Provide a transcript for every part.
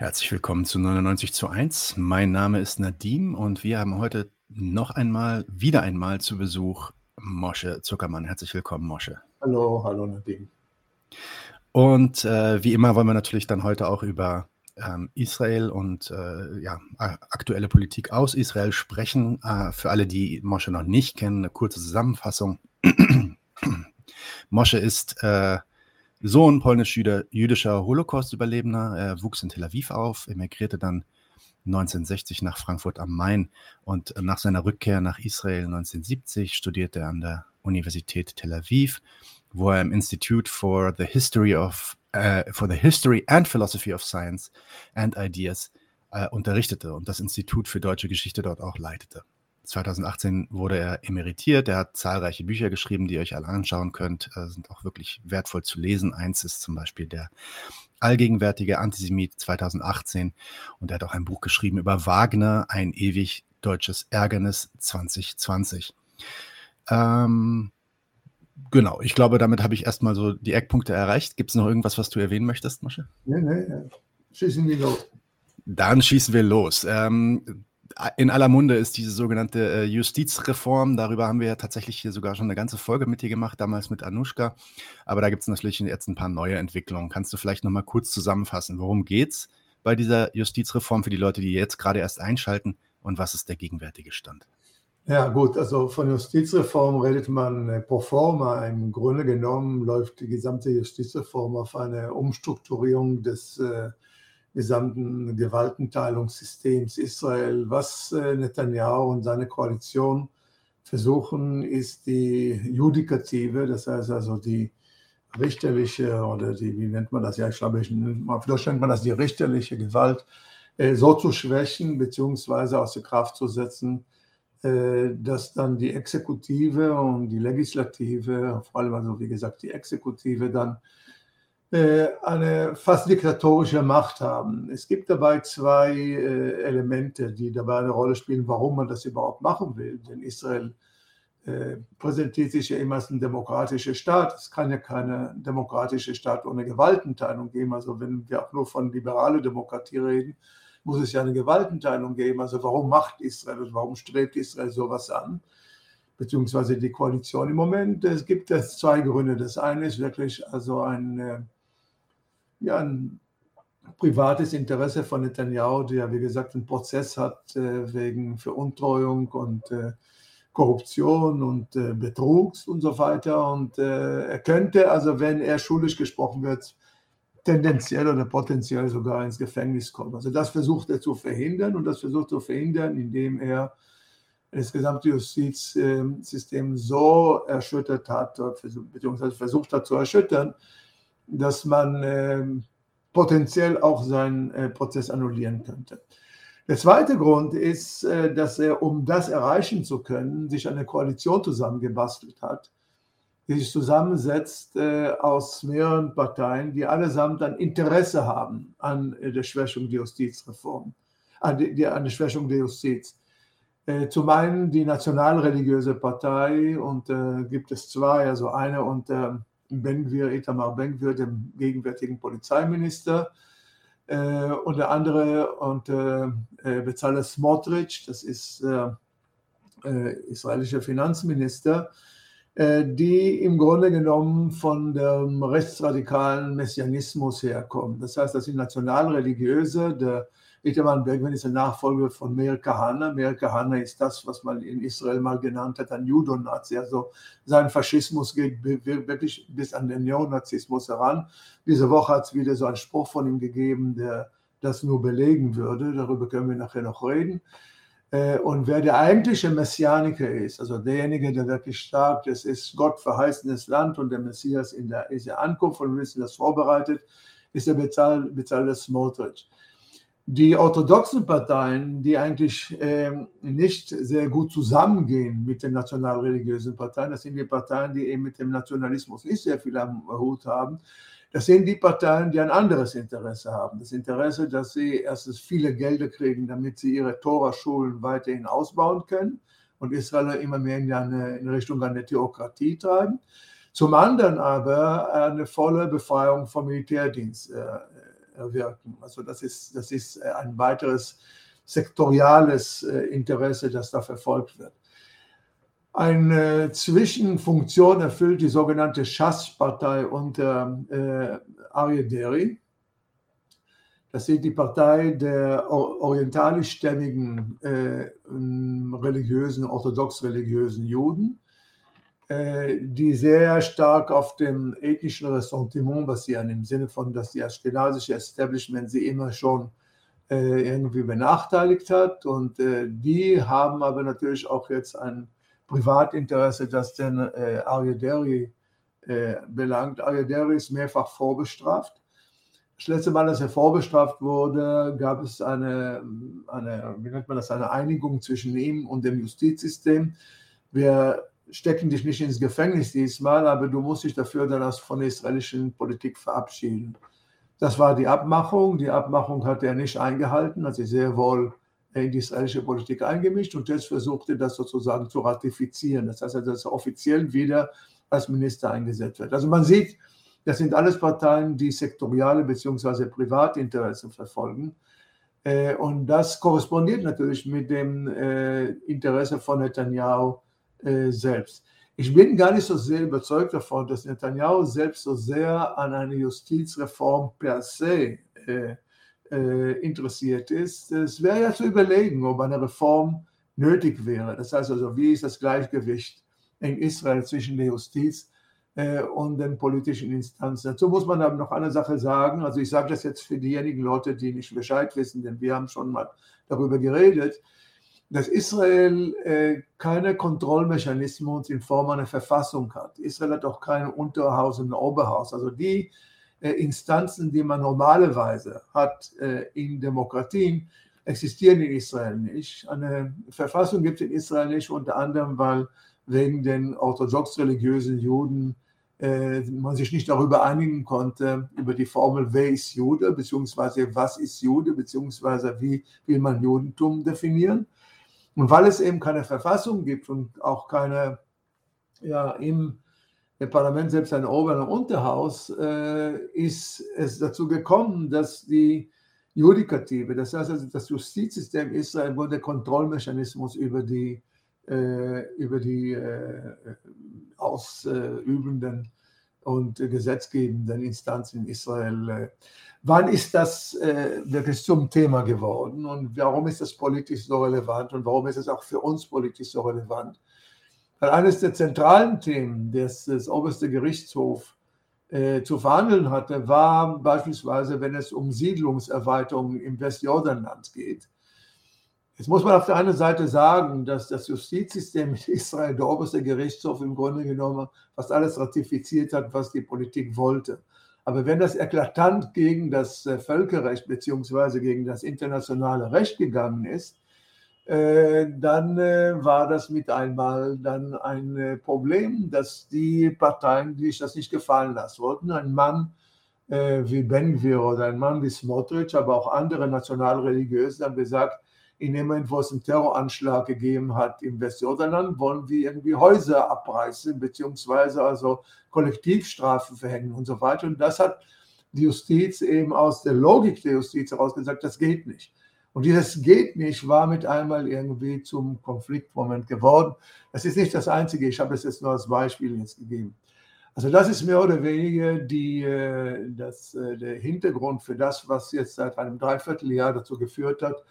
Herzlich willkommen zu 99 zu 1. Mein Name ist Nadim und wir haben heute noch einmal, wieder einmal zu Besuch Mosche Zuckermann. Herzlich willkommen, Mosche. Hallo, hallo Nadim. Und äh, wie immer wollen wir natürlich dann heute auch über ähm, Israel und äh, ja, aktuelle Politik aus Israel sprechen. Äh, für alle, die Mosche noch nicht kennen, eine kurze Zusammenfassung. Mosche ist äh, Sohn polnisch-jüdischer Holocaust-Überlebender. Er wuchs in Tel Aviv auf, emigrierte dann 1960 nach Frankfurt am Main und nach seiner Rückkehr nach Israel 1970 studierte er an der Universität Tel Aviv, wo er im Institute for the History of uh, for the History and Philosophy of Science and Ideas uh, unterrichtete und das Institut für deutsche Geschichte dort auch leitete. 2018 wurde er emeritiert. Er hat zahlreiche Bücher geschrieben, die ihr euch alle anschauen könnt. Äh, sind auch wirklich wertvoll zu lesen. Eins ist zum Beispiel der allgegenwärtige Antisemit 2018. Und er hat auch ein Buch geschrieben über Wagner, ein ewig deutsches Ärgernis 2020. Ähm, genau, ich glaube, damit habe ich erstmal so die Eckpunkte erreicht. Gibt es noch irgendwas, was du erwähnen möchtest, Masche? Nee, nee, schießen wir los. Dann schießen wir los. Ähm, in aller Munde ist diese sogenannte äh, Justizreform. Darüber haben wir ja tatsächlich hier sogar schon eine ganze Folge mit dir gemacht, damals mit Anushka. Aber da gibt es natürlich jetzt ein paar neue Entwicklungen. Kannst du vielleicht noch mal kurz zusammenfassen? Worum geht es bei dieser Justizreform für die Leute, die jetzt gerade erst einschalten? Und was ist der gegenwärtige Stand? Ja, gut, also von Justizreform redet man äh, pro forma. Im Grunde genommen läuft die gesamte Justizreform auf eine Umstrukturierung des äh, gesamten Gewaltenteilungssystems Israel. Was äh, Netanyahu und seine Koalition versuchen, ist die Judikative, das heißt also die richterliche oder die, wie nennt man das? Ja, ich glaube, auf Deutsch nennt man das die richterliche Gewalt, äh, so zu schwächen beziehungsweise außer Kraft zu setzen, äh, dass dann die Exekutive und die Legislative, vor allem also wie gesagt die Exekutive, dann eine fast diktatorische Macht haben. Es gibt dabei zwei äh, Elemente, die dabei eine Rolle spielen, warum man das überhaupt machen will. Denn Israel äh, präsentiert sich ja immer als ein demokratischer Staat. Es kann ja keine demokratische Staat ohne Gewaltenteilung geben. Also wenn wir auch nur von liberaler Demokratie reden, muss es ja eine Gewaltenteilung geben. Also warum macht Israel und warum strebt Israel sowas an? Beziehungsweise die Koalition im Moment. Es gibt zwei Gründe. Das eine ist wirklich also ein ja, ein privates Interesse von Netanyahu, der wie gesagt einen Prozess hat äh, wegen Veruntreuung und äh, Korruption und äh, Betrugs und so weiter. Und äh, er könnte, also wenn er schuldig gesprochen wird, tendenziell oder potenziell sogar ins Gefängnis kommen. Also das versucht er zu verhindern und das versucht er zu verhindern, indem er das gesamte Justizsystem so erschüttert hat, beziehungsweise versucht hat zu erschüttern, dass man äh, potenziell auch seinen äh, Prozess annullieren könnte. Der zweite Grund ist, äh, dass er, um das erreichen zu können, sich eine Koalition zusammengebastelt hat, die sich zusammensetzt äh, aus mehreren Parteien, die allesamt ein Interesse haben an der Schwächung der Justizreform, an, die, an der Schwächung der Justiz. Zum einen die nationalreligiöse Partei und gibt es zwei, also eine unter Ben-Gvir, Itamar Ben-Gvir, dem gegenwärtigen Polizeiminister, äh, und der andere unter äh, Bezalel Smotrich, das ist äh, äh, israelischer Finanzminister, äh, die im Grunde genommen von dem rechtsradikalen Messianismus herkommen. Das heißt, das sind nationalreligiöse, der Itamar Bergman ist der Nachfolger von Meir Kahana. Meir Kahana ist das, was man in Israel mal genannt hat, ein Judonazi. Also sein Faschismus geht wirklich bis an den Neonazismus heran. Diese Woche hat es wieder so einen Spruch von ihm gegeben, der das nur belegen würde. Darüber können wir nachher noch reden. Äh, und wer der eigentliche Messianiker ist, also derjenige, der wirklich stark ist, ist Gott verheißenes Land und der Messias in der, ist der Ankunft und wir wissen das vorbereitet, ist der Bezahl, Bezahl Smotrich die orthodoxen Parteien, die eigentlich ähm, nicht sehr gut zusammengehen mit den nationalreligiösen Parteien, das sind die Parteien, die eben mit dem Nationalismus nicht sehr viel am Hut haben. Das sind die Parteien, die ein anderes Interesse haben. Das Interesse, dass sie erstens viele Gelder kriegen, damit sie ihre Tora-Schulen weiterhin ausbauen können und Israel immer mehr in, eine, in Richtung einer Theokratie treiben. Zum anderen aber eine volle Befreiung vom Militärdienst äh, wirken. Also das ist, das ist ein weiteres sektoriales Interesse, das da verfolgt wird. Eine Zwischenfunktion erfüllt die sogenannte Shas-Partei unter äh, Arye. Das ist die Partei der orientalischstämmigen äh, religiösen, orthodox-religiösen Juden, äh, die sehr stark auf dem ethnischen Ressentiment basieren, im Sinne von, dass die aschkenasische Establishment sie immer schon äh, irgendwie benachteiligt hat. Und äh, die haben aber natürlich auch jetzt ein Privatinteresse, das den äh, Aryaderi äh, belangt. Aryaderi ist mehrfach vorbestraft das letzte Mal, als er vorbestraft wurde, gab es eine, eine, wie nennt man das, eine Einigung zwischen ihm und dem Justizsystem. Wir stecken dich nicht ins Gefängnis diesmal, aber du musst dich dafür dann von der israelischen Politik verabschieden. Das war die Abmachung. Die Abmachung hat er nicht eingehalten, hat sich sehr wohl in die israelische Politik eingemischt und jetzt versuchte das sozusagen zu ratifizieren. Das heißt, dass er offiziell wieder als Minister eingesetzt wird. Also man sieht, das sind alles Parteien, die sektoriale bzw. Privatinteressen verfolgen. Äh, und das korrespondiert natürlich mit dem äh, Interesse von Netanyahu äh, selbst. Ich bin gar nicht so sehr überzeugt davon, dass Netanyahu selbst so sehr an eine Justizreform per se interessiert ist. Es wäre ja zu überlegen, ob eine Reform nötig wäre. Das heißt also, wie ist das Gleichgewicht in Israel zwischen der Justiz äh, und den politischen Instanzen. Dazu muss man aber noch eine Sache sagen. Also ich sage das jetzt für diejenigen Leute, die nicht Bescheid wissen, denn wir haben schon mal darüber geredet, dass Israel äh, keine Kontrollmechanismus in Form einer Verfassung hat. Israel hat auch kein Unterhaus und Oberhaus. Also die äh, Instanzen, die man normalerweise hat in Demokratien, existieren in Israel nicht. Eine Verfassung gibt es in Israel nicht, unter anderem, weil wegen den orthodox-religiösen Juden äh, man sich nicht darüber einigen konnte, über die Formel, wer ist Jude, beziehungsweise was ist Jude, beziehungsweise wie will man Judentum definieren. Und weil es eben keine Verfassung gibt und auch keine, ja, im, Parlament selbst ein Ober- und Unterhaus, äh, ist es dazu gekommen, dass die Judikative, das heißt also das Justizsystem Israel, Grunde Kontrollmechanismus über die äh, über die äh, ausübenden und gesetzgebenden Instanzen in Israel. Wann ist das wirklich zum Thema geworden und warum ist das politisch so relevant und warum ist es auch für uns politisch so relevant? Weil eines der zentralen Themen, das das oberste Gerichtshof äh, zu verhandeln hatte, war beispielsweise, wenn es um Siedlungserweiterungen im Westjordanland geht. Jetzt muss man auf der einen Seite sagen, dass das Justizsystem in Israel, der oberste Gerichtshof im Grunde genommen fast alles ratifiziert hat, was die Politik wollte. Aber wenn das eklatant gegen das äh, Völkerrecht bzw. gegen das internationale Recht gegangen ist, äh, dann äh, war das mit einmal dann ein Problem, dass die Parteien, die sich das nicht gefallen lassen wollten, ein Mann wie Ben-Gvir oder ein Mann wie Smotrich, aber auch andere Nationalreligiöse haben gesagt, in dem Moment, wo es einen Terroranschlag gegeben hat im Westjordanland, wollen wir irgendwie Häuser abreißen, beziehungsweise also Kollektivstrafen verhängen und so weiter. Und das hat die Justiz eben aus der Logik der Justiz heraus gesagt, das geht nicht. Und dieses geht nicht war mit einmal irgendwie zum Konfliktmoment geworden. Das ist nicht das Einzige, ich habe es jetzt nur als Beispiel jetzt gegeben. Also das ist mehr oder weniger die, äh, das, äh, der Hintergrund für das, was jetzt seit einem Dreivierteljahr dazu geführt hat,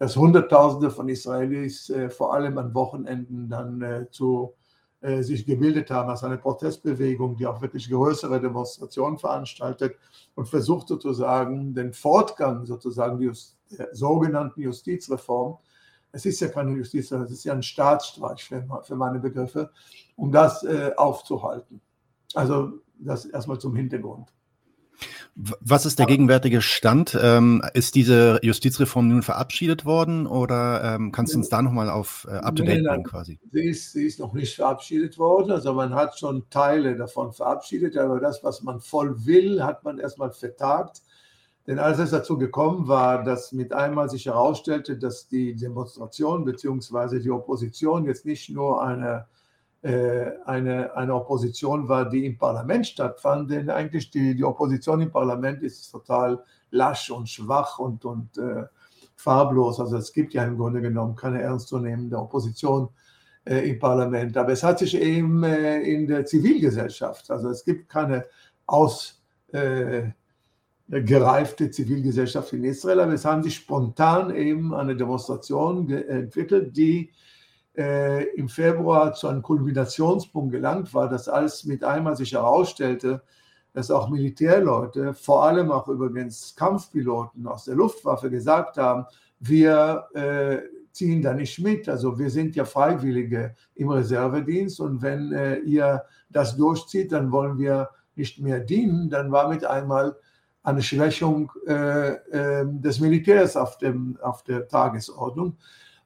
dass Hunderttausende von Israelis äh, vor allem an Wochenenden dann äh, zu, äh, sich gebildet haben als eine Protestbewegung, die auch wirklich größere Demonstrationen veranstaltet und versucht sozusagen den Fortgang sozusagen der sogenannten Justizreform, es ist ja keine Justizreform, es ist ja ein Staatsstreich für, für meine Begriffe, um das äh, aufzuhalten. Also das erstmal zum Hintergrund. Was ist der gegenwärtige Stand? Ähm, ist diese Justizreform nun verabschiedet worden oder ähm, kannst du uns da nochmal auf äh, Up-to-Date bringen quasi? Sie ist, sie ist noch nicht verabschiedet worden, also man hat schon Teile davon verabschiedet, aber das, was man voll will, hat man erstmal vertagt. Denn als es dazu gekommen war, dass mit einmal sich herausstellte, dass die Demonstration bzw. die Opposition jetzt nicht nur eine eine, eine Opposition war, die im Parlament stattfand, denn eigentlich die, die Opposition im Parlament ist total lasch und schwach und, und äh, farblos. Also es gibt ja im Grunde genommen keine ernstzunehmende Opposition äh, im Parlament. Aber es hat sich eben äh, in der Zivilgesellschaft, also es gibt keine ausgereifte äh, Zivilgesellschaft in Israel, aber es haben sich spontan eben eine Demonstration entwickelt, die äh, im Februar zu einem Kulminationspunkt gelangt war, dass alles mit einmal sich herausstellte, dass auch Militärleute, vor allem auch übrigens Kampfpiloten aus der Luftwaffe gesagt haben, wir äh, ziehen da nicht mit. Also wir sind ja Freiwillige im Reservedienst und wenn äh, ihr das durchzieht, dann wollen wir nicht mehr dienen. Dann war mit einmal eine Schwächung äh, ähm, des Militärs auf, dem, auf der Tagesordnung.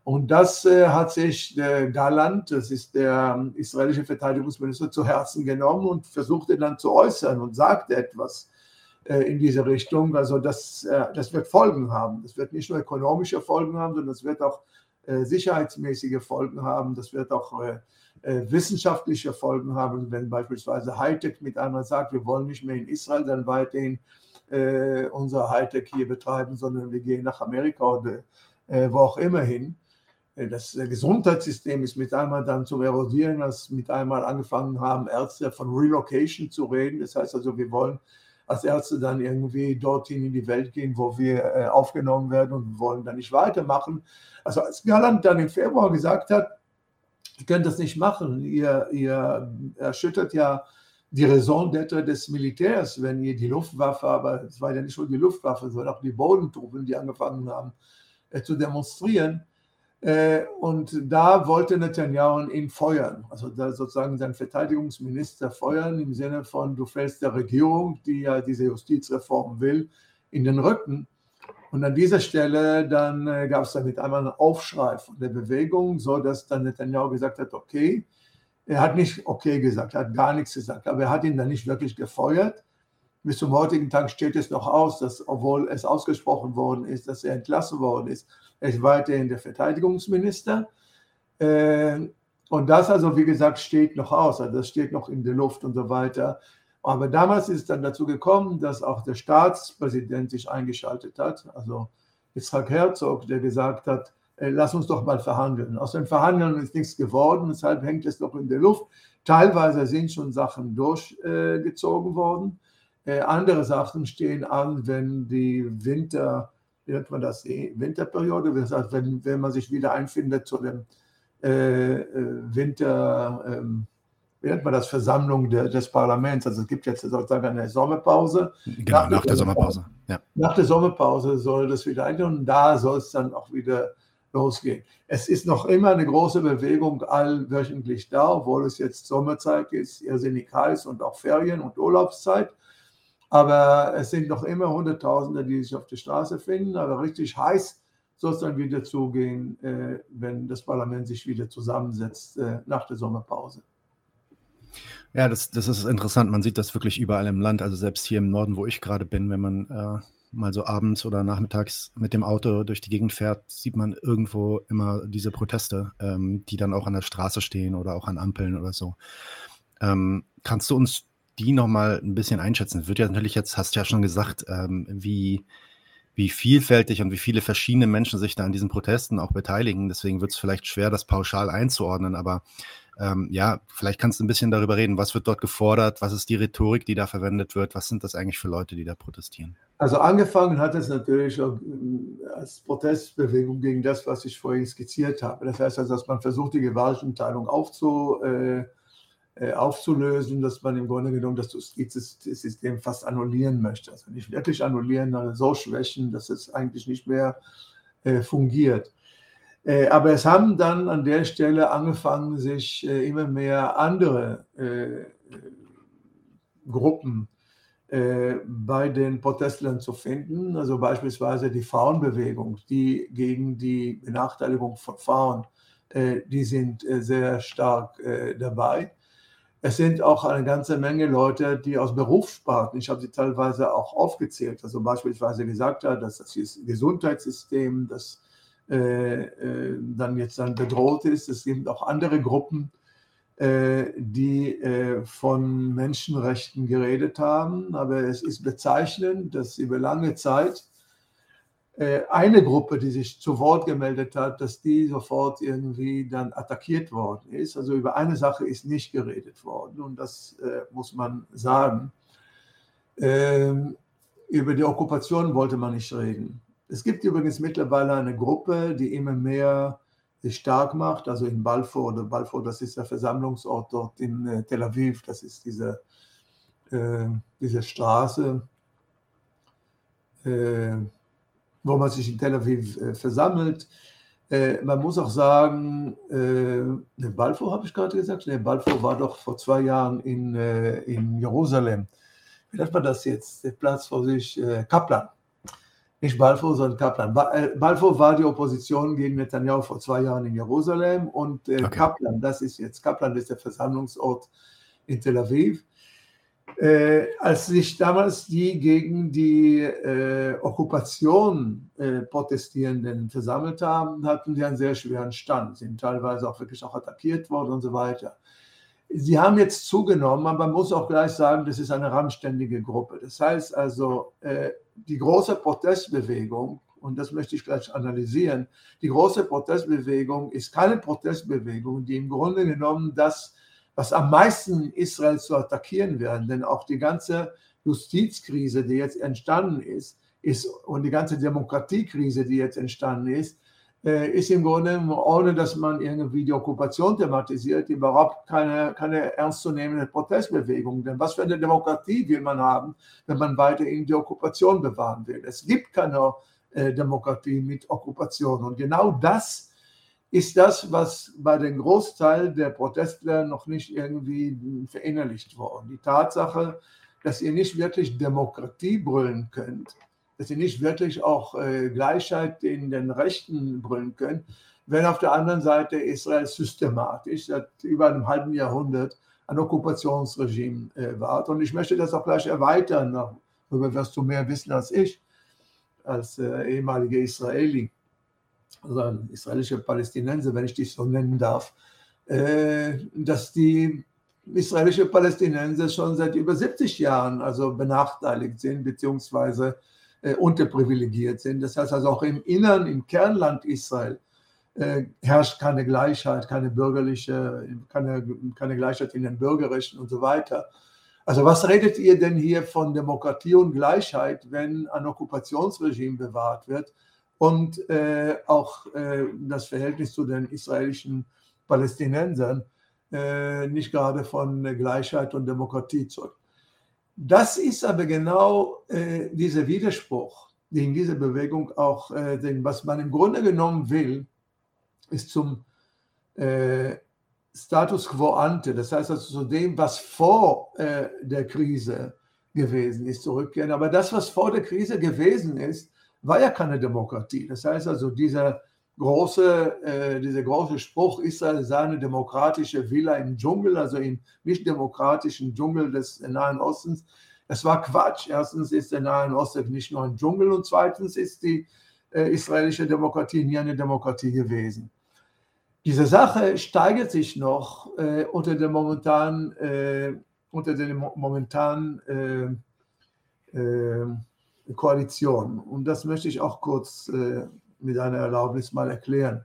Und das äh, hat sich der Galant, das ist der ähm, israelische Verteidigungsminister, zu Herzen genommen und versuchte dann zu äußern und sagte etwas äh, in diese Richtung. Also das, äh, das wird Folgen haben. Das wird nicht nur ökonomische Folgen haben, sondern es wird auch äh, sicherheitsmäßige Folgen haben. Das wird auch äh, äh, wissenschaftliche Folgen haben. Wenn beispielsweise Hightech mit einmal sagt, wir wollen nicht mehr in Israel dann weiterhin unser Hightech hier betreiben, sondern wir gehen nach Amerika oder wo auch immer hin äh, das Gesundheitssystem ist mit einmal dann zu erodieren, als mit einmal angefangen haben, Ärzte von Relocation zu reden. Das heißt also, wir wollen als Ärzte dann irgendwie dorthin in die Welt gehen, wo wir äh, aufgenommen werden und wollen dann nicht weitermachen. Also als Galland dann im Februar gesagt hat, ihr könnt das nicht machen, ihr, ihr erschüttert ja die Raison d'être des Militärs, wenn ihr die Luftwaffe, aber es war ja nicht nur die Luftwaffe, sondern auch die Bodentruppen, die angefangen haben äh, zu demonstrieren, äh, und da wollte Netanyahu ihn feuern, also sozusagen seinen Verteidigungsminister feuern, im Sinne von, du fällst der Regierung, die ja diese Justizreform will, in den Rücken. Und an dieser Stelle dann äh, gab es dann mit einmal einen Aufschrei von der Bewegung, so dass dann Netanyahu gesagt hat, okay, er hat nicht okay gesagt, er hat gar nichts gesagt, aber er hat ihn dann nicht wirklich gefeuert. Bis zum heutigen Tag steht es noch aus, dass obwohl es ausgesprochen worden ist, dass er entlassen worden ist, er ist weiterhin der Verteidigungsminister. Äh, und das also, wie gesagt, steht noch aus, also das steht noch in der Luft und so weiter. Aber damals ist es dann dazu gekommen, dass auch der Staatspräsident sich eingeschaltet hat, also Yitzhak Herzog, der gesagt hat, äh, lass uns doch mal verhandeln. Aus den Verhandeln ist nichts geworden, deshalb hängt es noch in der Luft. Teilweise sind schon Sachen durchgezogen worden. Äh, andere Sachen stehen an, wenn die Winter wie nennt man das, die Winterperiode, das heißt, wenn, wenn man sich wieder einfindet zu dem äh, äh, Winter, ähm, wie nennt man das, Versammlung de, des Parlaments. Also es gibt jetzt sozusagen eine Sommerpause. Genau, nach, nach der Sommerpause. Ja. Nach der Sommerpause soll das wieder eingehen und da soll es dann auch wieder losgehen. Es ist noch immer eine große Bewegung allwöchentlich da, obwohl es jetzt Sommerzeit ist, irrsinnig heiß und auch Ferien- und Urlaubszeit. Aber es sind noch immer Hunderttausende, die sich auf der Straße finden. Aber richtig heiß soll es dann wieder zugehen, äh, wenn das Parlament sich wieder zusammensetzt äh, nach der Sommerpause. Ja, das, das ist interessant. Man sieht das wirklich überall im Land. Also selbst hier im Norden, wo ich gerade bin, wenn man äh, mal so abends oder nachmittags mit dem Auto durch die Gegend fährt, sieht man irgendwo immer diese Proteste, ähm, die dann auch an der Straße stehen oder auch an Ampeln oder so. Ähm, kannst du uns die nochmal ein bisschen einschätzen? Es wird ja natürlich jetzt, hast du ja schon gesagt, ähm, wie, wie vielfältig und wie viele verschiedene Menschen sich da an diesen Protesten auch beteiligen. Deswegen wird es vielleicht schwer, das pauschal einzuordnen. Aber ähm, ja, vielleicht kannst du ein bisschen darüber reden. Was wird dort gefordert? Was ist die Rhetorik, die da verwendet wird? Was sind das eigentlich für Leute, die da protestieren? Also angefangen hat es natürlich äh, als Protestbewegung gegen das, was ich vorhin skizziert habe. Das heißt also, dass man versucht, die Gewaltenteilung aufzu, äh, äh, aufzulösen, dass man im Grunde genommen das Justizsystem fast annullieren möchte. Also nicht wirklich annullieren, sondern so schwächen, dass es eigentlich nicht mehr äh, fungiert. Äh, aber es haben dann an der Stelle angefangen, sich immer mehr andere Gruppen bei den Protestlern zu finden, also beispielsweise die Frauenbewegung, die gegen die Benachteiligung von Frauen, die sind sehr stark dabei. Es sind auch eine ganze Menge Leute, die aus Berufssparten, ich habe sie teilweise auch aufgezählt, also beispielsweise gesagt hat, dass das Gesundheitssystem, das äh, äh, dann jetzt dann bedroht ist. Es gibt auch andere Gruppen, äh, die äh, von Menschenrechten geredet haben. Aber es ist bezeichnend, dass über lange Zeit eine Gruppe, die sich zu Wort gemeldet hat, dass die sofort irgendwie dann attackiert worden ist. Also über eine Sache ist nicht geredet worden und das muss man sagen. Ähm, über die Okkupation wollte man nicht reden. Es gibt übrigens mittlerweile eine Gruppe, die immer mehr sich stark macht, also in Balfour oder Balfour, das ist der Versammlungsort dort in äh, Tel Aviv, das ist diese, äh, diese Straße, äh, wo man sich in Tel Aviv äh, versammelt. Äh, man muss auch sagen, ne, Balfour habe ich gerade gesagt, ne, Balfour war doch vor zwei Jahren in, in Jerusalem. Wie nennt man das jetzt? Der Platz vor sich, Kaplan nicht Balfour, sondern Kaplan. Äh, Balfour war die Opposition gegen Netanyahu vor zwei Jahren in Jerusalem und äh, okay. Kaplan, das ist jetzt, Kaplan ist der Versammlungsort in Tel Aviv. Äh, als sich damals die gegen die äh, Okkupation äh, Protestierenden versammelt haben, hatten die einen sehr schweren Stand, sind teilweise auch wirklich auch attackiert worden und so weiter. Sie haben jetzt zugenommen, aber man muss auch gleich sagen, das ist eine randständige Gruppe. Das heißt also, äh, die große Protestbewegung, und das möchte ich gleich analysieren, die große Protestbewegung ist keine Protestbewegung, die im Grunde genommen das, was am meisten Israel zu attackieren werden, denn auch die ganze Justizkrise, die jetzt entstanden ist, ist und die ganze Demokratiekrise, die jetzt entstanden ist, äh, ist im Grunde, ohne dass man irgendwie die Okkupation thematisiert, überhaupt keine, keine ernstzunehmende Protestbewegung. Denn was für eine Demokratie will man haben, wenn man weiterhin die Okkupation bewahren will? Es gibt keine äh, Demokratie mit Okkupation. Und genau das ist das, was bei dem Großteil der Protestler noch nicht irgendwie verinnerlicht worden. Die Tatsache, dass ihr nicht wirklich Demokratie brüllen könnt, dass sie nicht wirklich auch äh, Gleichheit in den Rechten bringen können, wenn auf der anderen Seite Israel systematisch seit über einem halben Jahrhundert ein Okkupationsregime äh, war. Und ich möchte das auch gleich erweitern, darüber wirst du mehr wissen als ich, als äh, ehemaliger Israeli, also ein israelischer Palästinenser, wenn ich dich so nennen darf, äh, dass die israelische Palästinenser schon seit über 70 Jahren also benachteiligt sind, beziehungsweise äh, unterprivilegiert sind. Das heißt also auch im Innern, im Kernland Israel äh, herrscht keine Gleichheit, keine bürgerliche, keine, keine Gleichheit in den Bürgerrechten und so weiter. Also was redet ihr denn hier von Demokratie und Gleichheit, wenn ein Okkupationsregime bewahrt wird und äh, auch äh, das Verhältnis zu den israelischen Palästinensern äh, nicht gerade von Gleichheit und Demokratie zeugt? Das ist aber genau äh, dieser Widerspruch, den diese Bewegung auch, äh, den, was man im Grunde genommen will, ist zum äh, Status quo ante, das heißt also zu dem, was vor der Krise gewesen ist, zurückkehren. Aber das, was vor der Krise gewesen ist, war ja keine Demokratie. Das heißt also, dieser große, äh, dieser große Spruch, Israel sei eine demokratische Villa im Dschungel, also im nicht demokratischen Dschungel des Nahen Ostens. Das war Quatsch. Erstens ist der Nahe Osten nicht nur ein Dschungel und zweitens ist die äh, israelische Demokratie nie eine Demokratie gewesen. Diese Sache steigert sich noch äh, unter der momentanen, äh, unter der momentanen äh, äh, Koalition. Und das möchte ich auch kurz äh, mit einer Erlaubnis mal erklären.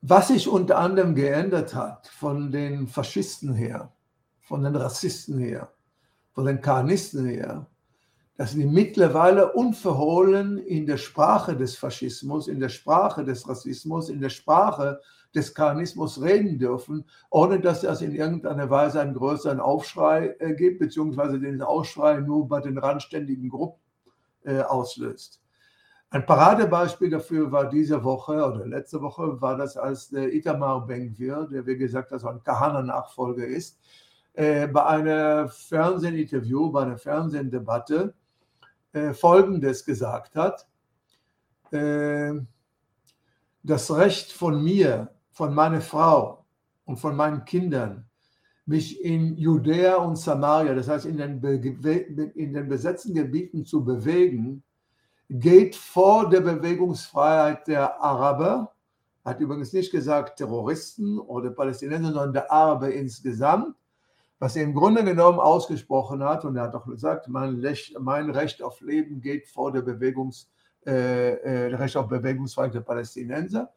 Was sich unter anderem geändert hat von den Faschisten her, von den Rassisten her, von den Karnisten her, dass sie mittlerweile unverhohlen in der Sprache des Faschismus, in der Sprache des Rassismus, in der Sprache des Karnismus reden dürfen, ohne dass das in irgendeiner Weise einen größeren Aufschrei äh, gibt, beziehungsweise den Aufschrei nur bei den randständigen Gruppen äh, auslöst. Ein Paradebeispiel dafür war diese Woche oder letzte Woche war das, als der Itamar Ben-Gvir, der wie gesagt also ein Kahana-Nachfolger ist, äh, bei einem Fernsehinterview, bei einer Fernsehdebatte äh, Folgendes gesagt hat. das Recht von mir, von meiner Frau und von meinen Kindern, mich in Judäa und Samaria, das heißt in den, in den besetzten Gebieten zu bewegen, geht vor der Bewegungsfreiheit der Araber, Hat übrigens nicht gesagt Terroristen oder Palästinenser, sondern der Araber insgesamt. Was er im Grunde genommen ausgesprochen hat, und er hat auch gesagt, mein Recht, auf Leben geht vor der Bewegungs, äh, äh, Recht auf Bewegungsfreiheit der Palästinenser.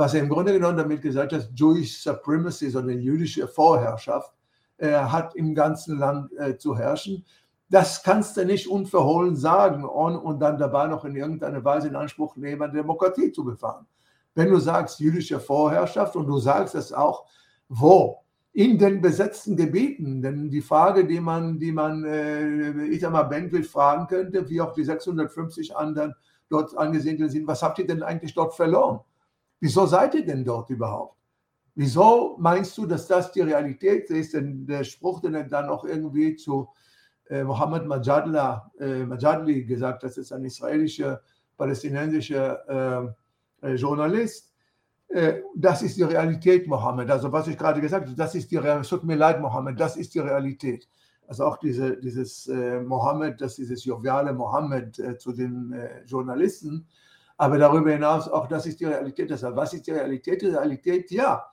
Was er im Grunde genommen damit gesagt hat, Jewish Supremacy, so eine jüdische Vorherrschaft, äh, hat im ganzen Land äh, zu herrschen. Das kannst du nicht unverhohlen sagen und, und dann dabei noch in irgendeiner Weise in Anspruch nehmen, Demokratie zu befahren. Wenn du sagst jüdische Vorherrschaft und du sagst es auch, wo? In den besetzten Gebieten. Denn die Frage, die man, die man äh, Itamar Ben-Gvir fragen könnte, wie auch die 650 anderen dort angesiedelt sind, was habt ihr denn eigentlich dort verloren? Wieso seid ihr denn dort überhaupt? Wieso meinst du, dass das die Realität ist? Denn der Spruch, den er dann auch irgendwie zu äh, Mohammed Majadla, äh, Majadli gesagt, das ist ein israelischer, palästinensischer äh, äh Journalist. Äh, das ist die Realität, Mohammed. Also was ich gerade gesagt habe, das ist die Realität. Es tut mir leid, Mohammed, das ist die Realität. Also auch diese, dieses äh, Mohammed, das dieses joviale Mohammed zu den Journalisten. Aber darüber hinaus auch, das ist die Realität. Deshalb, was ist die Realität? Die Realität, ja,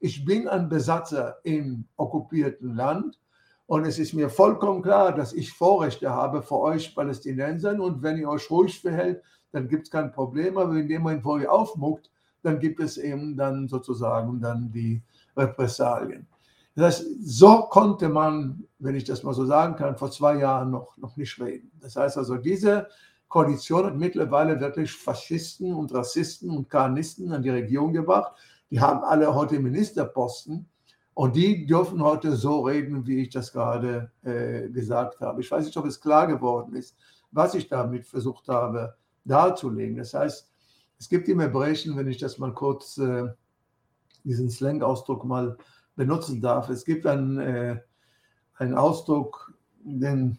ich bin ein Besatzer im okkupierten Land und es ist mir vollkommen klar, dass ich Vorrechte habe für euch Palästinensern. Und wenn ihr euch ruhig verhält, dann gibt es kein Problem. Aber in dem Moment, wo ihr aufmuckt, dann gibt es eben dann sozusagen dann die Repressalien. Das heißt, so konnte man, wenn ich das mal so sagen kann, vor zwei Jahren noch, noch nicht reden. Das heißt also, diese Koalition hat mittlerweile wirklich Faschisten und Rassisten und Karnisten an die Regierung gebracht. Die haben alle heute Ministerposten. Und die dürfen heute so reden, wie ich das gerade äh, gesagt habe. Ich weiß nicht, ob es klar geworden ist, was ich damit versucht habe darzulegen. Das heißt, es gibt im Hebräischen, wenn ich das mal kurz, äh, diesen Slang-Ausdruck mal benutzen darf, es gibt einen, äh, einen Ausdruck, den,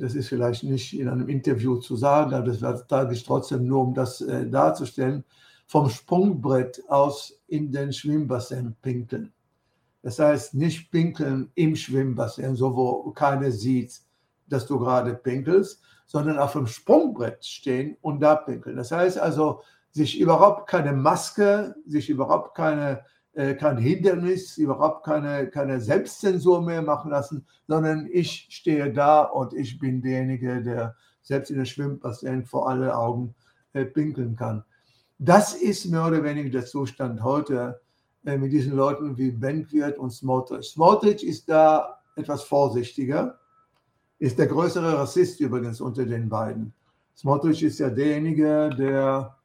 das ist vielleicht nicht in einem Interview zu sagen, aber das sage ich trotzdem nur, um das äh, darzustellen, vom Sprungbrett aus in den Schwimmbassin pinkeln. Das heißt, nicht pinkeln im Schwimmbassin, so wo keiner sieht, dass du gerade pinkelst, sondern auf dem Sprungbrett stehen und da pinkeln. Das heißt also, sich überhaupt keine Maske, sich überhaupt keine, äh, kein Hindernis, überhaupt keine, keine Selbstzensur mehr machen lassen, sondern ich stehe da und ich bin derjenige, der selbst in der Schwimmbassin vor alle Augen äh, pinkeln kann. Das ist mehr oder weniger der Zustand heute äh, mit diesen Leuten wie Benkwirt und Smotrich. Smotrich ist da etwas vorsichtiger, ist der größere Rassist übrigens unter den beiden. Smotrich ist ja derjenige, der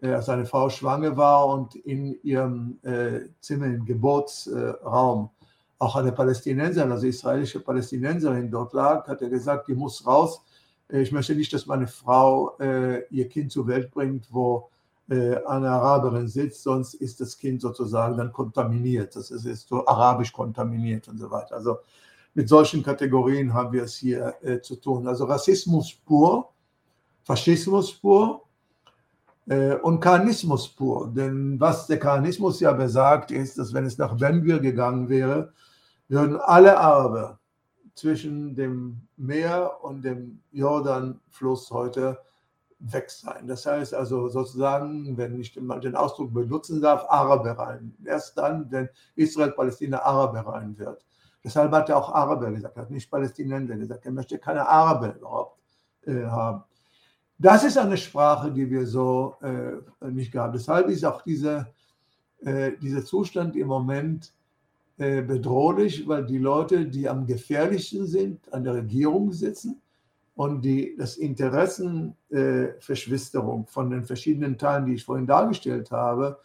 äh, seine Frau schwanger war und in ihrem äh, Zimmer im Geburtsraum auch eine Palästinenserin, also israelische Palästinenserin dort lag, hat er gesagt, die muss raus. Äh, ich möchte nicht, dass meine Frau äh, ihr Kind zur Welt bringt, wo äh, eine Araberin sitzt, sonst ist das Kind sozusagen dann kontaminiert. Das ist, ist so arabisch kontaminiert und so weiter. Also mit solchen Kategorien haben wir es hier äh, zu tun. Also Rassismus pur, Faschismus pur und Karnismus pur. Denn was der Karnismus ja besagt, ist, dass wenn es nach Benvir gegangen wäre, würden alle Araber zwischen dem Meer und dem Jordanfluss heute weg sein. Das heißt also sozusagen, wenn ich den Ausdruck benutzen darf, Arabereien. Erst dann, wenn Israel-Palästina Arabereien wird. Deshalb hat er auch Araber gesagt, hat nicht Palästinenser gesagt, er möchte keine Araber überhaupt äh, haben. Das ist eine Sprache, die wir so äh, nicht haben. Deshalb ist auch diese, äh, dieser Zustand im Moment äh, bedrohlich, weil die Leute, die am gefährlichsten sind, an der Regierung sitzen und die, das Interessenverschwisterung äh, von den verschiedenen Teilen, die ich vorhin dargestellt habe,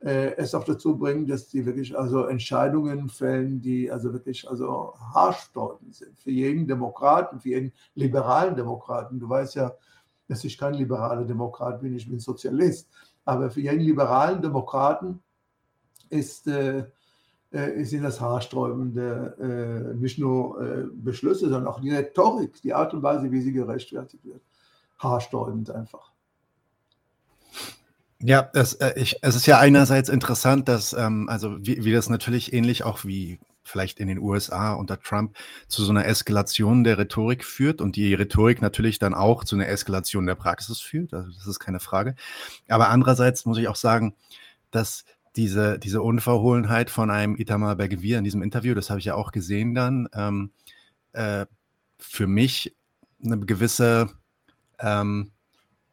äh, es auch dazu bringen, dass die wirklich also Entscheidungen fällen, die also wirklich also haarsträubend sind für jeden Demokraten, für jeden liberalen Demokraten. Du weißt ja, dass ich kein liberaler Demokrat bin, ich bin Sozialist. Aber für jeden liberalen Demokraten ist äh, äh, sind das haarsträubende, äh, nicht nur äh, Beschlüsse, sondern auch die Rhetorik, die Art und Weise, wie sie gerechtfertigt wird. Haarsträubend einfach. Ja, es, ich, es ist ja einerseits interessant, dass, ähm, also wie, wie das natürlich ähnlich auch wie vielleicht in den USA unter Trump zu so einer Eskalation der Rhetorik führt und die Rhetorik natürlich dann auch zu einer Eskalation der Praxis führt. Also das ist keine Frage. Aber andererseits muss ich auch sagen, dass diese, diese Unverhohlenheit von einem Itamar Bergevir in diesem Interview, das habe ich ja auch gesehen dann, ähm, äh, für mich eine gewisse, ähm,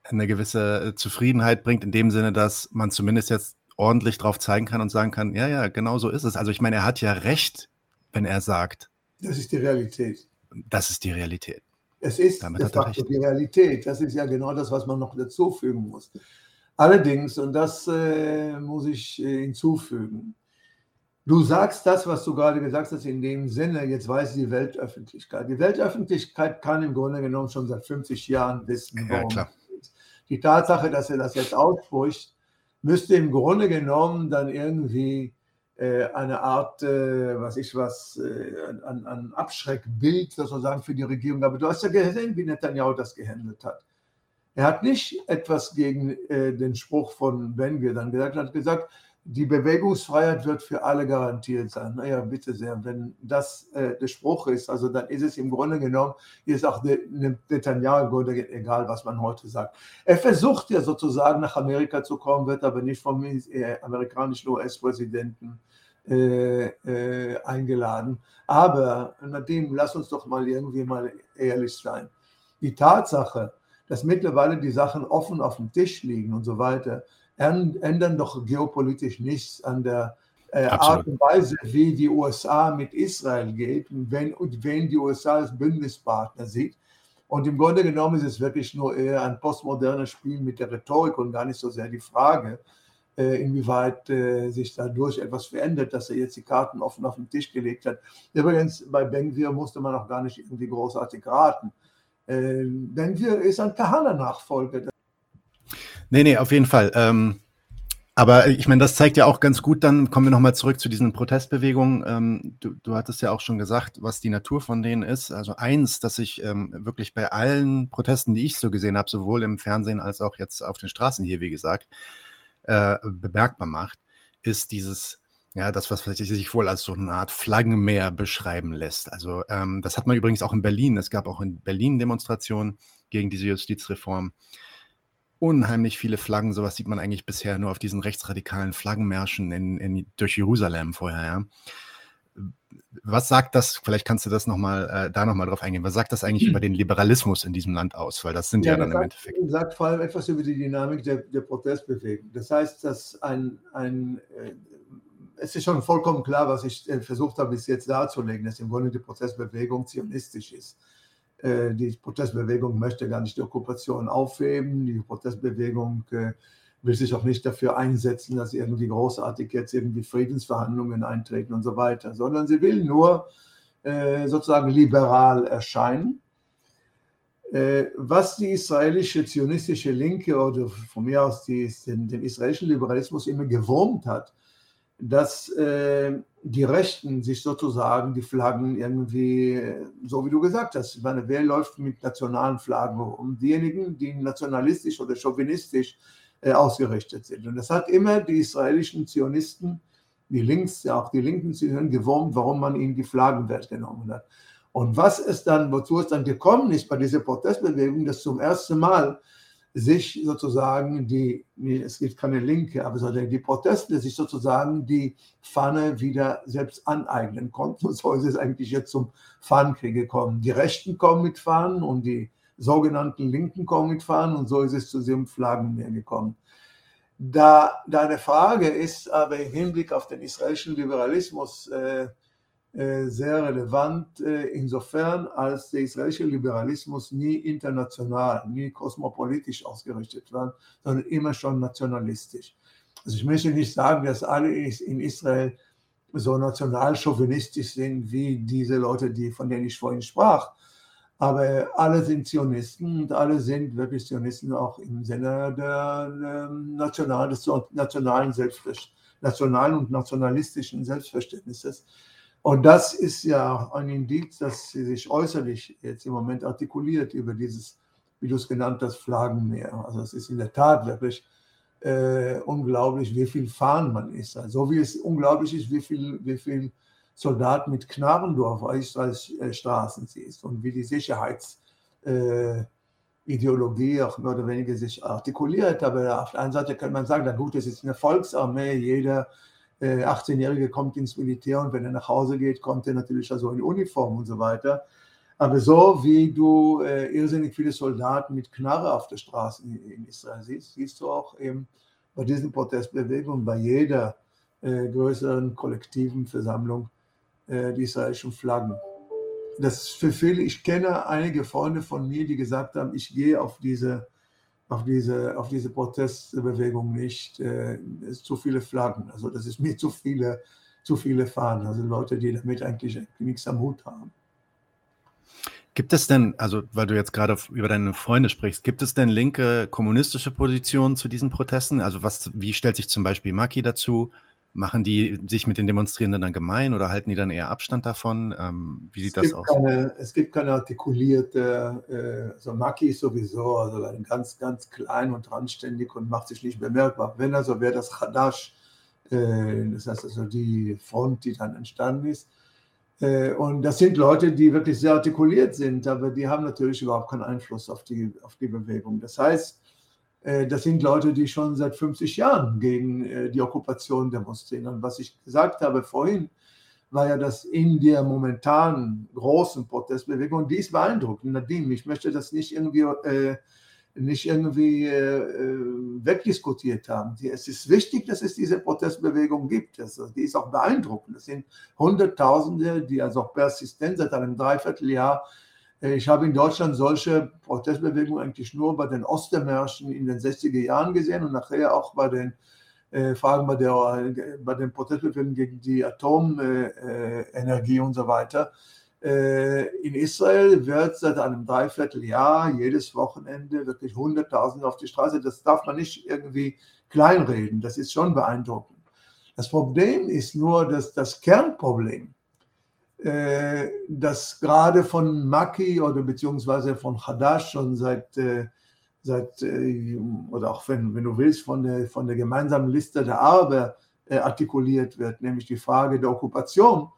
eine gewisse Zufriedenheit bringt, in dem Sinne, dass man zumindest jetzt ordentlich drauf zeigen kann und sagen kann, ja, ja, genau so ist es. Also ich meine, er hat ja recht, wenn er sagt. Das ist die Realität. Das ist die Realität. Es ist Damit de facto die Realität. Das ist ja genau das, was man noch dazufügen muss. Allerdings, und das äh, muss ich äh, hinzufügen, du sagst das, was du gerade gesagt hast, in dem Sinne, jetzt weiß die Weltöffentlichkeit. Die Weltöffentlichkeit kann im Grunde genommen schon seit 50 Jahren wissen, warum. Ja, die Tatsache, dass er das jetzt ausspricht, müsste im Grunde genommen dann irgendwie äh, eine Art, äh, was ich was, äh, an, an Abschreckbild sozusagen für die Regierung. Aber du hast ja gesehen, wie Netanyahu das gehandelt hat. Er hat nicht etwas gegen äh, den Spruch von Ben-Gvir dann gesagt, er hat gesagt, die Bewegungsfreiheit wird für alle garantiert sein. Naja, bitte sehr, wenn das äh, der Spruch ist, also dann ist es im Grunde genommen, ist auch Netanyahu egal, was man heute sagt. Er versucht ja sozusagen nach Amerika zu kommen, wird aber nicht vom äh, amerikanischen US-Präsidenten äh, äh, eingeladen. Aber Nadim, lass uns doch mal irgendwie mal ehrlich sein. Die Tatsache, dass mittlerweile die Sachen offen auf dem Tisch liegen und so weiter, ändern doch geopolitisch nichts an der äh, Art und Weise, wie die USA mit Israel geht und wenn, und wen die USA als Bündnispartner sieht. Und im Grunde genommen ist es wirklich nur eher ein postmodernes Spiel mit der Rhetorik und gar nicht so sehr die Frage, äh, inwieweit äh, sich dadurch etwas verändert, dass er jetzt die Karten offen auf den Tisch gelegt hat. Übrigens, bei Benvir musste man auch gar nicht irgendwie großartig raten. Äh, Benvir ist ein Kahana-Nachfolger. Nee, nee, auf jeden Fall. Ähm, aber ich meine, das zeigt ja auch ganz gut, dann kommen wir nochmal zurück zu diesen Protestbewegungen. Ähm, du, du, hattest ja auch schon gesagt, was die Natur von denen ist. Also eins, dass ich ähm, wirklich bei allen Protesten, die ich so gesehen habe, sowohl im Fernsehen als auch jetzt auf den Straßen hier, wie gesagt, äh, bemerkbar macht, ist dieses, ja, das, was sich wohl als so eine Art Flaggenmeer beschreiben lässt. Also ähm, das hat man übrigens auch in Berlin. Es gab auch in Berlin Demonstrationen gegen diese Justizreform unheimlich viele Flaggen. Sowas sieht man eigentlich bisher nur auf diesen rechtsradikalen Flaggenmärschen in, in, durch Jerusalem vorher. Ja. Was sagt das, vielleicht kannst du das nochmal, äh, da nochmal drauf eingehen, was sagt das eigentlich über den Liberalismus in diesem Land aus? Weil das sind ja, ja dann sagt, im Endeffekt. sagt vor allem etwas über die Dynamik der, der Protestbewegung. Das heißt, dass ein, ein äh, es ist schon vollkommen klar, was ich äh, versucht habe, bis jetzt darzulegen, dass im Grunde die Protestbewegung zionistisch ist. Äh, die Protestbewegung möchte gar nicht die Okkupation aufheben. Die Protestbewegung äh, will sich auch nicht dafür einsetzen, dass irgendwie großartig jetzt irgendwie Friedensverhandlungen eintreten und so weiter, sondern sie will nur äh, sozusagen liberal erscheinen. Was die israelische zionistische Linke oder von mir aus die, den, den israelischen Liberalismus immer gewurmt hat, dass äh, die Rechten sich sozusagen die Flaggen irgendwie, so wie du gesagt hast, meine, wer läuft mit nationalen Flaggen um? Diejenigen, die nationalistisch oder chauvinistisch äh, ausgerichtet sind. Und das hat immer die israelischen Zionisten, die Links, ja auch die linken Zionisten gewurmt, warum man ihnen die Flaggen weggenommen hat. Und was es dann, wozu es dann gekommen ist bei dieser Protestbewegung, dass zum ersten Mal sich sozusagen die, es gibt keine Linke, aber die Proteste sich sozusagen die Pfanne wieder selbst aneignen konnten. Und so ist es eigentlich jetzt zum Fahnenkrieg gekommen. Die Rechten kommen mit Fahnen und die sogenannten Linken kommen mit Fahnen und so ist es zu diesem Flaggenmeer gekommen. Da deine Frage ist aber im Hinblick auf den israelischen Liberalismus äh, sehr relevant äh, insofern, als der israelische Liberalismus nie international, nie kosmopolitisch ausgerichtet war, sondern immer schon nationalistisch. Also ich möchte nicht sagen, dass alle in Israel so nationalchauvinistisch sind wie diese Leute, die, von denen ich vorhin sprach. Aber alle sind Zionisten und alle sind wirklich Zionisten auch im Sinne der, der nationalen, des nationalen, nationalen und nationalistischen Selbstverständnisses. Und das ist ja ein Indiz, dass sie sich äußerlich jetzt im Moment artikuliert über dieses, wie du es genannt hast, Flaggenmeer. Also es ist in der Tat wirklich äh, unglaublich, wie viel Fahnen man ist. Also, so wie es unglaublich ist, wie viel, wie viel Soldaten mit Knarren du auf Israels äh, Straßen siehst und wie die Sicherheitsideologie auch mehr oder weniger sich artikuliert. Aber auf der einen Seite kann man sagen, na gut, es ist eine Volksarmee, jeder 18-Jährige kommt ins Militär und wenn er nach Hause geht, kommt er natürlich also in Uniform und so weiter. Aber so wie du äh, irrsinnig viele Soldaten mit Knarre auf der Straße in, in Israel siehst, siehst du auch eben bei diesen Protestbewegungen, bei jeder äh, größeren kollektiven Versammlung äh, die israelischen Flaggen. Das ist für viele, ich kenne einige Freunde von mir, die gesagt haben, ich gehe auf diese, auf diese, auf diese Protestbewegung nicht. Äh, es ist zu viele Flaggen. Also das ist mir zu viele, zu viele Fahnen. Also Leute, die damit eigentlich nichts am Hut haben. Gibt es denn, also weil du jetzt gerade über deine Freunde sprichst, gibt es denn linke kommunistische Positionen zu diesen Protesten? Also was, wie stellt sich zum Beispiel Maki dazu? Machen die sich mit den Demonstrierenden dann gemein oder halten die dann eher Abstand davon? Ähm, wie sieht es das aus? Keine, es gibt keine artikulierte, äh, also Maki ist sowieso also ganz, ganz klein und randständig und macht sich nicht bemerkbar. Wenn also wäre das Hadash, äh, das heißt also die Front, die dann entstanden ist, äh, und das sind Leute, die wirklich sehr artikuliert sind, aber die haben natürlich überhaupt keinen Einfluss auf die, auf die Bewegung. Das heißt, das sind Leute, die schon seit 50 Jahren gegen äh, die Okkupation demonstrieren. Und was ich gesagt habe vorhin, war ja, dass in der momentan großen Protestbewegung, die ist beeindruckend. Nadim, ich möchte das nicht irgendwie äh, nicht irgendwie äh, äh, wegdiskutiert haben. Es ist wichtig, dass es diese Protestbewegung gibt. Die ist auch beeindruckend. Es sind Hunderttausende, die also persistent seit einem Dreivierteljahr. Äh, ich habe in Deutschland solche Protestbewegungen eigentlich nur bei den Ostermärschen in den 60er Jahren gesehen und nachher auch bei den äh, Fragen bei, der, bei den Protestbewegungen gegen die Atomenergie und so weiter. Äh, in Israel wird seit einem Dreivierteljahr jedes Wochenende wirklich Hunderttausende auf die Straße. Das darf man nicht irgendwie kleinreden. Das ist schon beeindruckend. Das Problem ist nur, dass das Kernproblem, äh, das gerade von Maki oder beziehungsweise von Hadash schon seit, äh, seit oder auch wenn, wenn du willst, von der, von der gemeinsamen Liste der Araber artikuliert wird, nämlich die Frage der Okkupation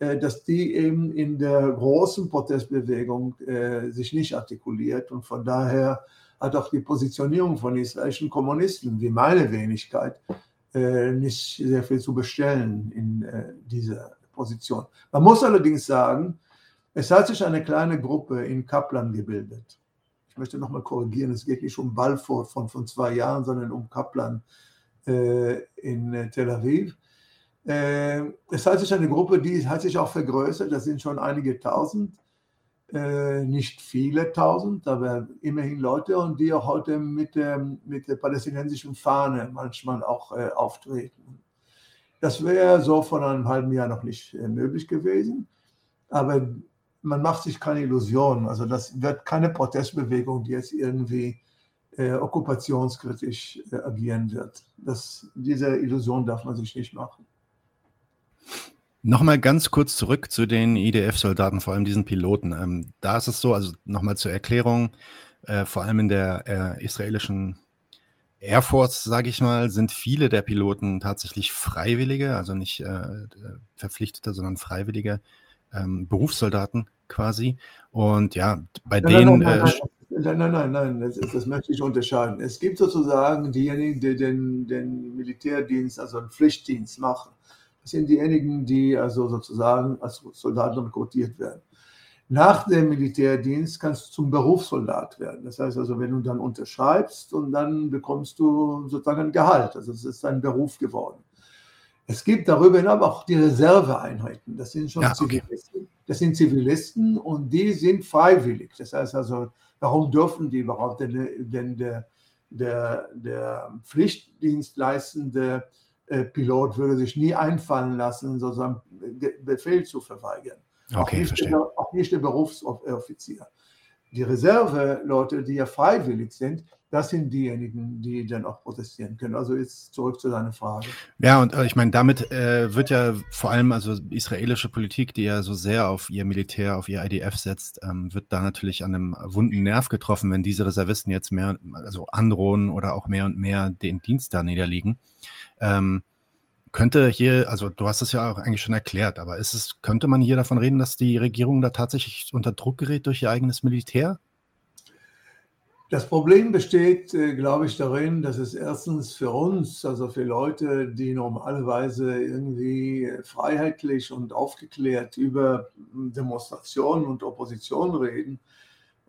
äh, dass die eben in der großen Protestbewegung äh, sich nicht artikuliert. Und von daher hat auch die Positionierung von israelischen Kommunisten, wie meine Wenigkeit, äh, nicht sehr viel zu bestellen in dieser Position. Man muss allerdings sagen, es hat sich eine kleine Gruppe in Kaplan gebildet. Ich möchte nochmal korrigieren, es geht nicht um Balfour von, von zwei Jahren, sondern um Kaplan in Tel Aviv. Äh, es hat sich eine Gruppe, die hat sich auch vergrößert, das sind schon einige tausend, äh, nicht viele tausend, aber immerhin Leute und die auch heute mit, mit der palästinensischen Fahne manchmal auch äh, auftreten. Das wäre so von einem halben Jahr noch nicht möglich gewesen, aber man macht sich keine Illusionen. Also das wird keine Protestbewegung, die jetzt irgendwie äh, okkupationskritisch äh, agieren wird. Das, diese Illusion darf man sich nicht machen. Nochmal ganz kurz zurück zu den IDF-Soldaten, vor allem diesen Piloten. Ähm, da ist es so, also nochmal zur Erklärung, äh, vor allem in der äh, israelischen Air Force, sage ich mal, sind viele der Piloten tatsächlich Freiwillige, also nicht äh, Verpflichtete, sondern Freiwillige ähm, Berufssoldaten quasi. Und ja, bei nein, denen. Nein nein, nein, nein, nein, nein, das, das, möchte ich unterscheiden. Es gibt sozusagen diejenigen, die den, den Militärdienst, also einen Pflichtdienst machen. Das sind diejenigen, die also sozusagen als Soldaten rekrutiert werden. Nach dem Militärdienst kannst du zum Berufssoldat werden. Das heißt also, wenn du dann unterschreibst und dann bekommst du sozusagen ein Gehalt. Also es ist ein Beruf geworden. Es gibt darüber hinaus auch die Reserveeinheiten. Das sind schon ja, okay. Zivilisten. Das sind Zivilisten und die sind freiwillig. Das heißt also, warum dürfen die überhaupt? Denn, denn der, der, der Pflichtdienstleistende äh, Pilot würde sich nie einfallen lassen, sozusagen Befehl zu verweigern. Okay, auch, nicht verstehe. Der, auch nicht der Berufsoffizier. Die Reserveleute, die ja freiwillig sind, das sind diejenigen, die dann auch protestieren können. Also jetzt zurück zu deiner Frage. Ja, und äh, ich meine, damit äh, wird ja vor allem also israelische Politik, die ja so sehr auf ihr Militär, auf ihr IDF setzt, ähm, wird da natürlich an einem wunden Nerv getroffen, wenn diese Reservisten jetzt mehr, also androhen oder auch mehr und mehr den Dienst da niederlegen. Ähm, könnte hier, also du hast es ja auch eigentlich schon erklärt, aber ist es, könnte man hier davon reden, dass die Regierung da tatsächlich unter Druck gerät durch ihr eigenes Militär? Das Problem besteht, äh, glaube ich, darin, dass es erstens für uns, also für Leute, die normalerweise irgendwie freiheitlich und aufgeklärt über Demonstrationen und Opposition reden,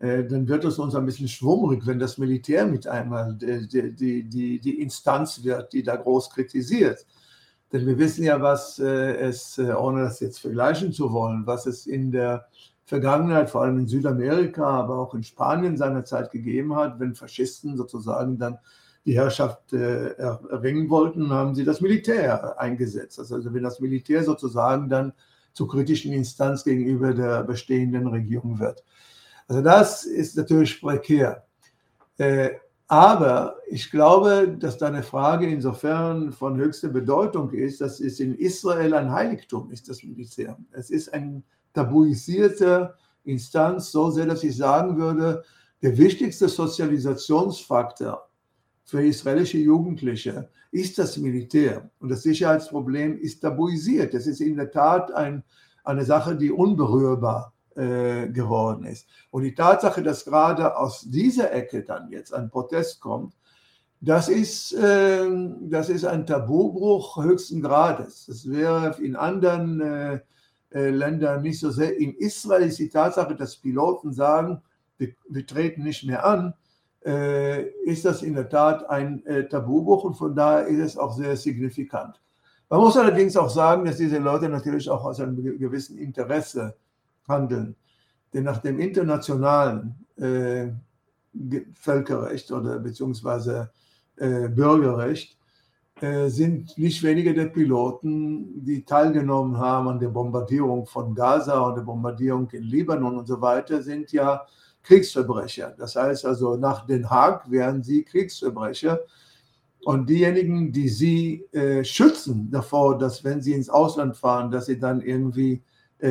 äh, dann wird es uns ein bisschen schwummrig, wenn das Militär mit einmal die, die, die, die Instanz wird, die da groß kritisiert. Denn wir wissen ja, was äh, es, ohne das jetzt vergleichen zu wollen, was es in der Vergangenheit, vor allem in Südamerika, aber auch in Spanien seinerzeit gegeben hat, wenn Faschisten sozusagen dann die Herrschaft äh, erringen wollten, haben sie das Militär eingesetzt. Also wenn das Militär sozusagen dann zur kritischen Instanz gegenüber der bestehenden Regierung wird. Also das ist natürlich prekär. Äh, aber ich glaube, dass deine Frage insofern von höchster Bedeutung ist, dass es in Israel ein Heiligtum ist, das Militär. Es ist ein tabuisierte Instanz, so sehr, dass ich sagen würde, der wichtigste Sozialisationsfaktor für israelische Jugendliche ist das Militär. Und das Sicherheitsproblem ist tabuisiert. Das ist in der Tat ein, eine Sache, die unberührbar äh, geworden ist. Und die Tatsache, dass gerade aus dieser Ecke dann jetzt ein Protest kommt, das ist, äh, das ist ein Tabubruch höchsten Grades. Das wäre in anderen äh, äh, Länder nicht so sehr. In Israel ist die Tatsache, dass Piloten sagen, wir, wir treten nicht mehr an, äh, ist das in der Tat ein äh, Tabubuch und von daher ist es auch sehr signifikant. Man muss allerdings auch sagen, dass diese Leute natürlich auch aus einem gewissen Interesse handeln. Denn nach dem internationalen äh, Völkerrecht oder beziehungsweise äh, Bürgerrecht äh, sind nicht wenige der Piloten, die teilgenommen haben an der Bombardierung von Gaza und der Bombardierung in Libanon und so weiter, sind ja Kriegsverbrecher. Das heißt also, nach Den Haag wären sie Kriegsverbrecher. Und diejenigen, die sie äh, schützen davor, dass wenn sie ins Ausland fahren, dass sie dann irgendwie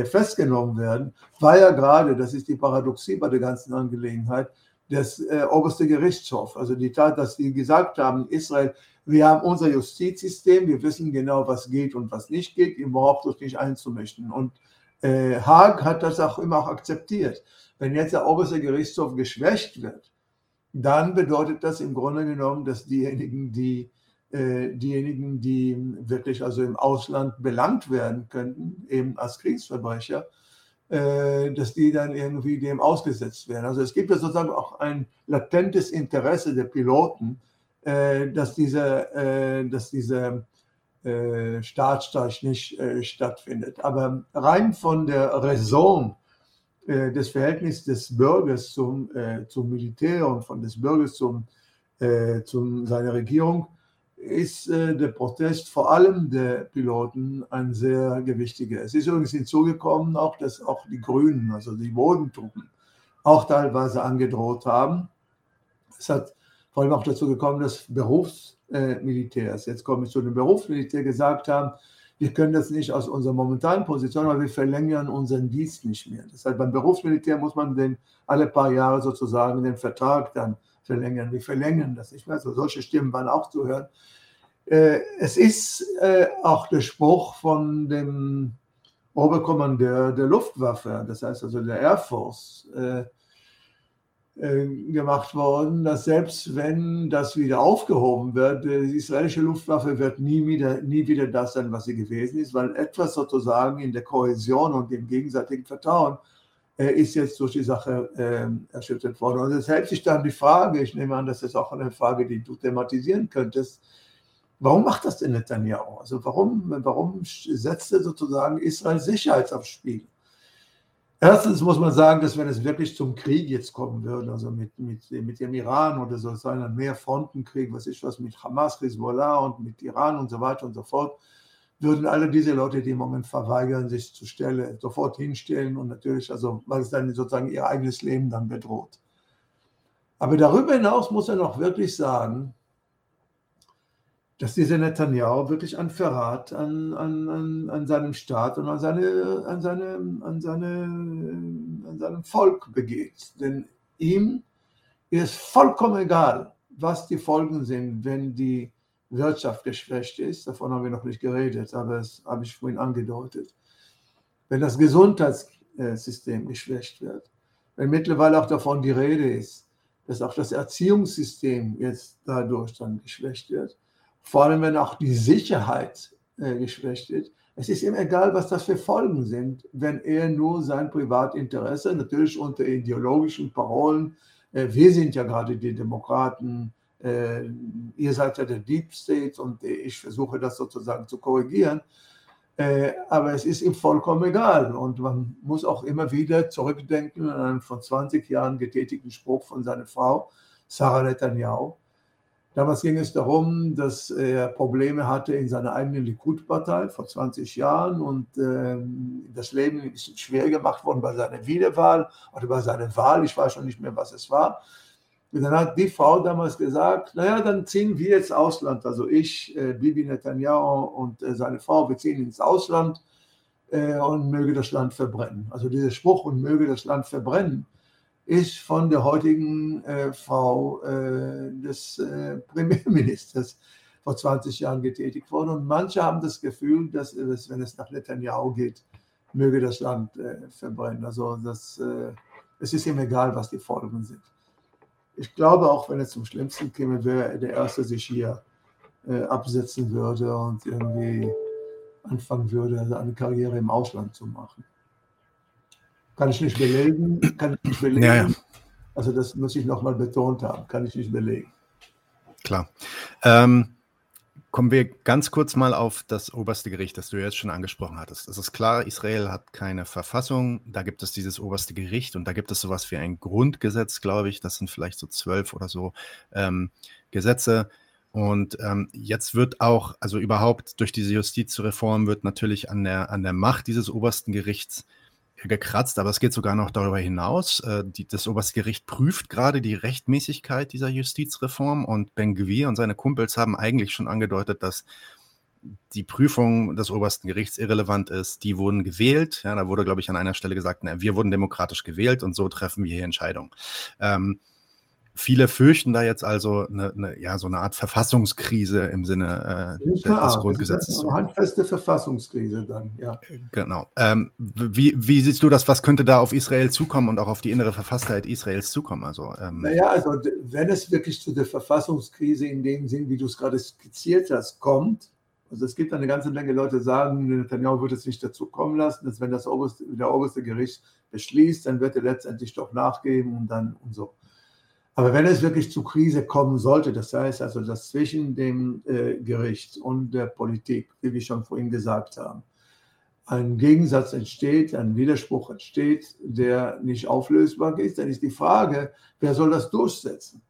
festgenommen werden, war ja gerade, das ist die Paradoxie bei der ganzen Angelegenheit, das äh, oberste Gerichtshof. Also die Tat, dass sie gesagt haben, Israel wir haben unser Justizsystem, wir wissen genau, was geht und was nicht geht, überhaupt durch nicht einzumischen. Und äh, Haag hat das auch immer auch akzeptiert. Wenn jetzt der oberste Gerichtshof geschwächt wird, dann bedeutet das im Grunde genommen, dass diejenigen, die äh, diejenigen, die wirklich also im Ausland belangt werden könnten, eben als Kriegsverbrecher, äh, dass die dann irgendwie dem ausgesetzt werden. Also es gibt ja sozusagen auch ein latentes Interesse der Piloten, äh, dass diese, äh, dass diese äh, Staatsstreich nicht stattfindet. Aber rein von der Raison des Verhältnisses des Bürgers zum, zum Militär und von des Bürgers zum, zum seiner Regierung ist der Protest vor allem der Piloten ein sehr gewichtiger. Es ist übrigens hinzugekommen, auch dass auch die Grünen, also die Bodentruppen, auch teilweise angedroht haben. Es hat vor allem auch dazu gekommen, dass Berufsmilitärs, jetzt komme ich zu dem Berufsmilitär, gesagt haben, wir können das nicht aus unserer momentanen Position, aber wir verlängern unseren Dienst nicht mehr. Das heißt, beim Berufsmilitär muss man den alle paar Jahre sozusagen den Vertrag dann verlängern. Wir verlängern das nicht mehr. Also solche Stimmen waren auch zu hören. Äh, es ist äh, auch der Spruch von dem Oberkommandeur der Luftwaffe, das heißt also der Air Force, äh, gemacht worden, dass selbst wenn das wieder aufgehoben wird, die israelische Luftwaffe wird nie wieder, nie wieder das sein, was sie gewesen ist, weil etwas sozusagen in der Kohäsion und dem gegenseitigen Vertrauen ist jetzt durch die Sache äh, erschüttert worden. Und es hält sich dann die Frage, ich nehme an, das ist auch eine Frage, die du thematisieren könntest, warum macht das denn Netanyahu? Also warum, warum setzt er sozusagen Israel Sicherheit aufs Spiel? Erstens muss man sagen, dass wenn es wirklich zum Krieg jetzt kommen würde, also mit, mit, mit dem Iran oder so, es sei ein Mehrfrontenkrieg, was ist was mit Hamas, Hezbollah und mit Iran und so weiter und so fort, würden alle diese Leute, die im Moment verweigern, sich zur Stelle sofort hinstellen und natürlich, also weil es dann sozusagen ihr eigenes Leben dann bedroht. Aber darüber hinaus muss er noch wirklich sagen, dass dieser Netanyahu wirklich ein Verrat an, an, an, an seinem Staat und an, seine, an, seine, an, seine, an seinem Volk begeht. Denn ihm ist vollkommen egal, was die Folgen sind, wenn die Wirtschaft geschwächt ist, davon haben wir noch nicht geredet, aber das habe ich vorhin angedeutet, wenn das Gesundheitssystem geschwächt wird, wenn mittlerweile auch davon die Rede ist, dass auch das Erziehungssystem jetzt dadurch dann geschwächt wird, vor allem wenn auch die Sicherheit äh, geschwächt wird, es ist ihm egal, was das für Folgen sind, wenn er nur sein Privatinteresse, natürlich unter ideologischen Parolen, äh, wir sind ja gerade die Demokraten, äh, ihr seid ja der Deep State und ich versuche das sozusagen zu korrigieren. Äh, aber es ist ihm vollkommen egal und man muss auch immer wieder zurückdenken an einen vor 20 Jahren getätigten Spruch von seiner Frau, Sarah Netanyahu. Damals ging es darum, dass er Probleme hatte in seiner eigenen Likud-Partei vor 20 Jahren und ähm, das Leben bisschen schwer gemacht worden bei seiner Wiederwahl oder bei seiner Wahl. Ich weiß schon nicht mehr, was es war. Und dann hat die Frau damals gesagt, naja, dann ziehen wir jetzt Ausland. Also ich, äh, Bibi Netanyahu und äh, seine Frau, wir ziehen ins Ausland äh, und möge das Land verbrennen. Also dieser Spruch und möge das Land verbrennen ist von der heutigen äh, Frau äh, des äh, Premierministers vor 20 Jahren getätigt worden. Und manche haben das Gefühl, dass, dass wenn es nach Netanyahu geht, möge das Land verbrennen. Also das, es ist ihm egal, was die Folgen sind ich glaube, auch wenn es zum Schlimmsten käme, wäre der Erste sich hier äh, absetzen würde und irgendwie anfangen würde, also eine Karriere im Ausland zu machen. Kann ich nicht belegen, kann ich nicht belegen. Ja, ja. Also das muss ich nochmal betont haben, kann ich nicht belegen. Klar. Ähm, Kommen wir ganz kurz mal auf das oberste Gericht, das du jetzt schon angesprochen hattest. Es ist klar, Israel hat keine Verfassung, da gibt es dieses oberste Gericht und da gibt es sowas wie ein Grundgesetz, glaube ich. Das sind vielleicht so zwölf oder so ähm, Gesetze. Und ähm, jetzt wird auch, also überhaupt durch diese Justizreform wird natürlich an der, an der Macht dieses obersten Gerichts gekratzt, aber es geht sogar noch darüber hinaus. Äh, die, das oberste Gericht prüft gerade die Rechtmäßigkeit dieser Justizreform und Ben Gwir und seine Kumpels haben eigentlich schon angedeutet, dass die Prüfung des obersten Gerichts irrelevant ist. Die wurden gewählt. Ja, da wurde, glaube ich, an einer Stelle gesagt, na, wir wurden demokratisch gewählt und so treffen wir hier Entscheidungen. Ähm, Viele fürchten da jetzt also eine, eine, ja, so eine Art Verfassungskrise im Sinne äh, des, des Grundgesetzes. Eine handfeste Verfassungskrise dann, ja. Genau. Ähm, wie, wie siehst du das? Was könnte da auf Israel zukommen und auch auf die innere Verfasstheit Israels zukommen? Also, ähm, naja, also wenn es wirklich zu der Verfassungskrise in dem Sinn, wie du es gerade skizziert hast, kommt, also es gibt eine ganze Menge Leute, die sagen, Netanyahu wird es nicht dazu kommen lassen, dass wenn das oberste, der oberste Gericht beschließt, dann wird er letztendlich doch nachgeben und dann und so. Aber wenn es wirklich zu Krise kommen sollte, das heißt also, dass zwischen dem äh, Gericht und der Politik, wie wir schon vorhin gesagt haben, ein Gegensatz entsteht, ein Widerspruch entsteht, der nicht auflösbar ist, dann ist die Frage, wer soll das durchsetzen?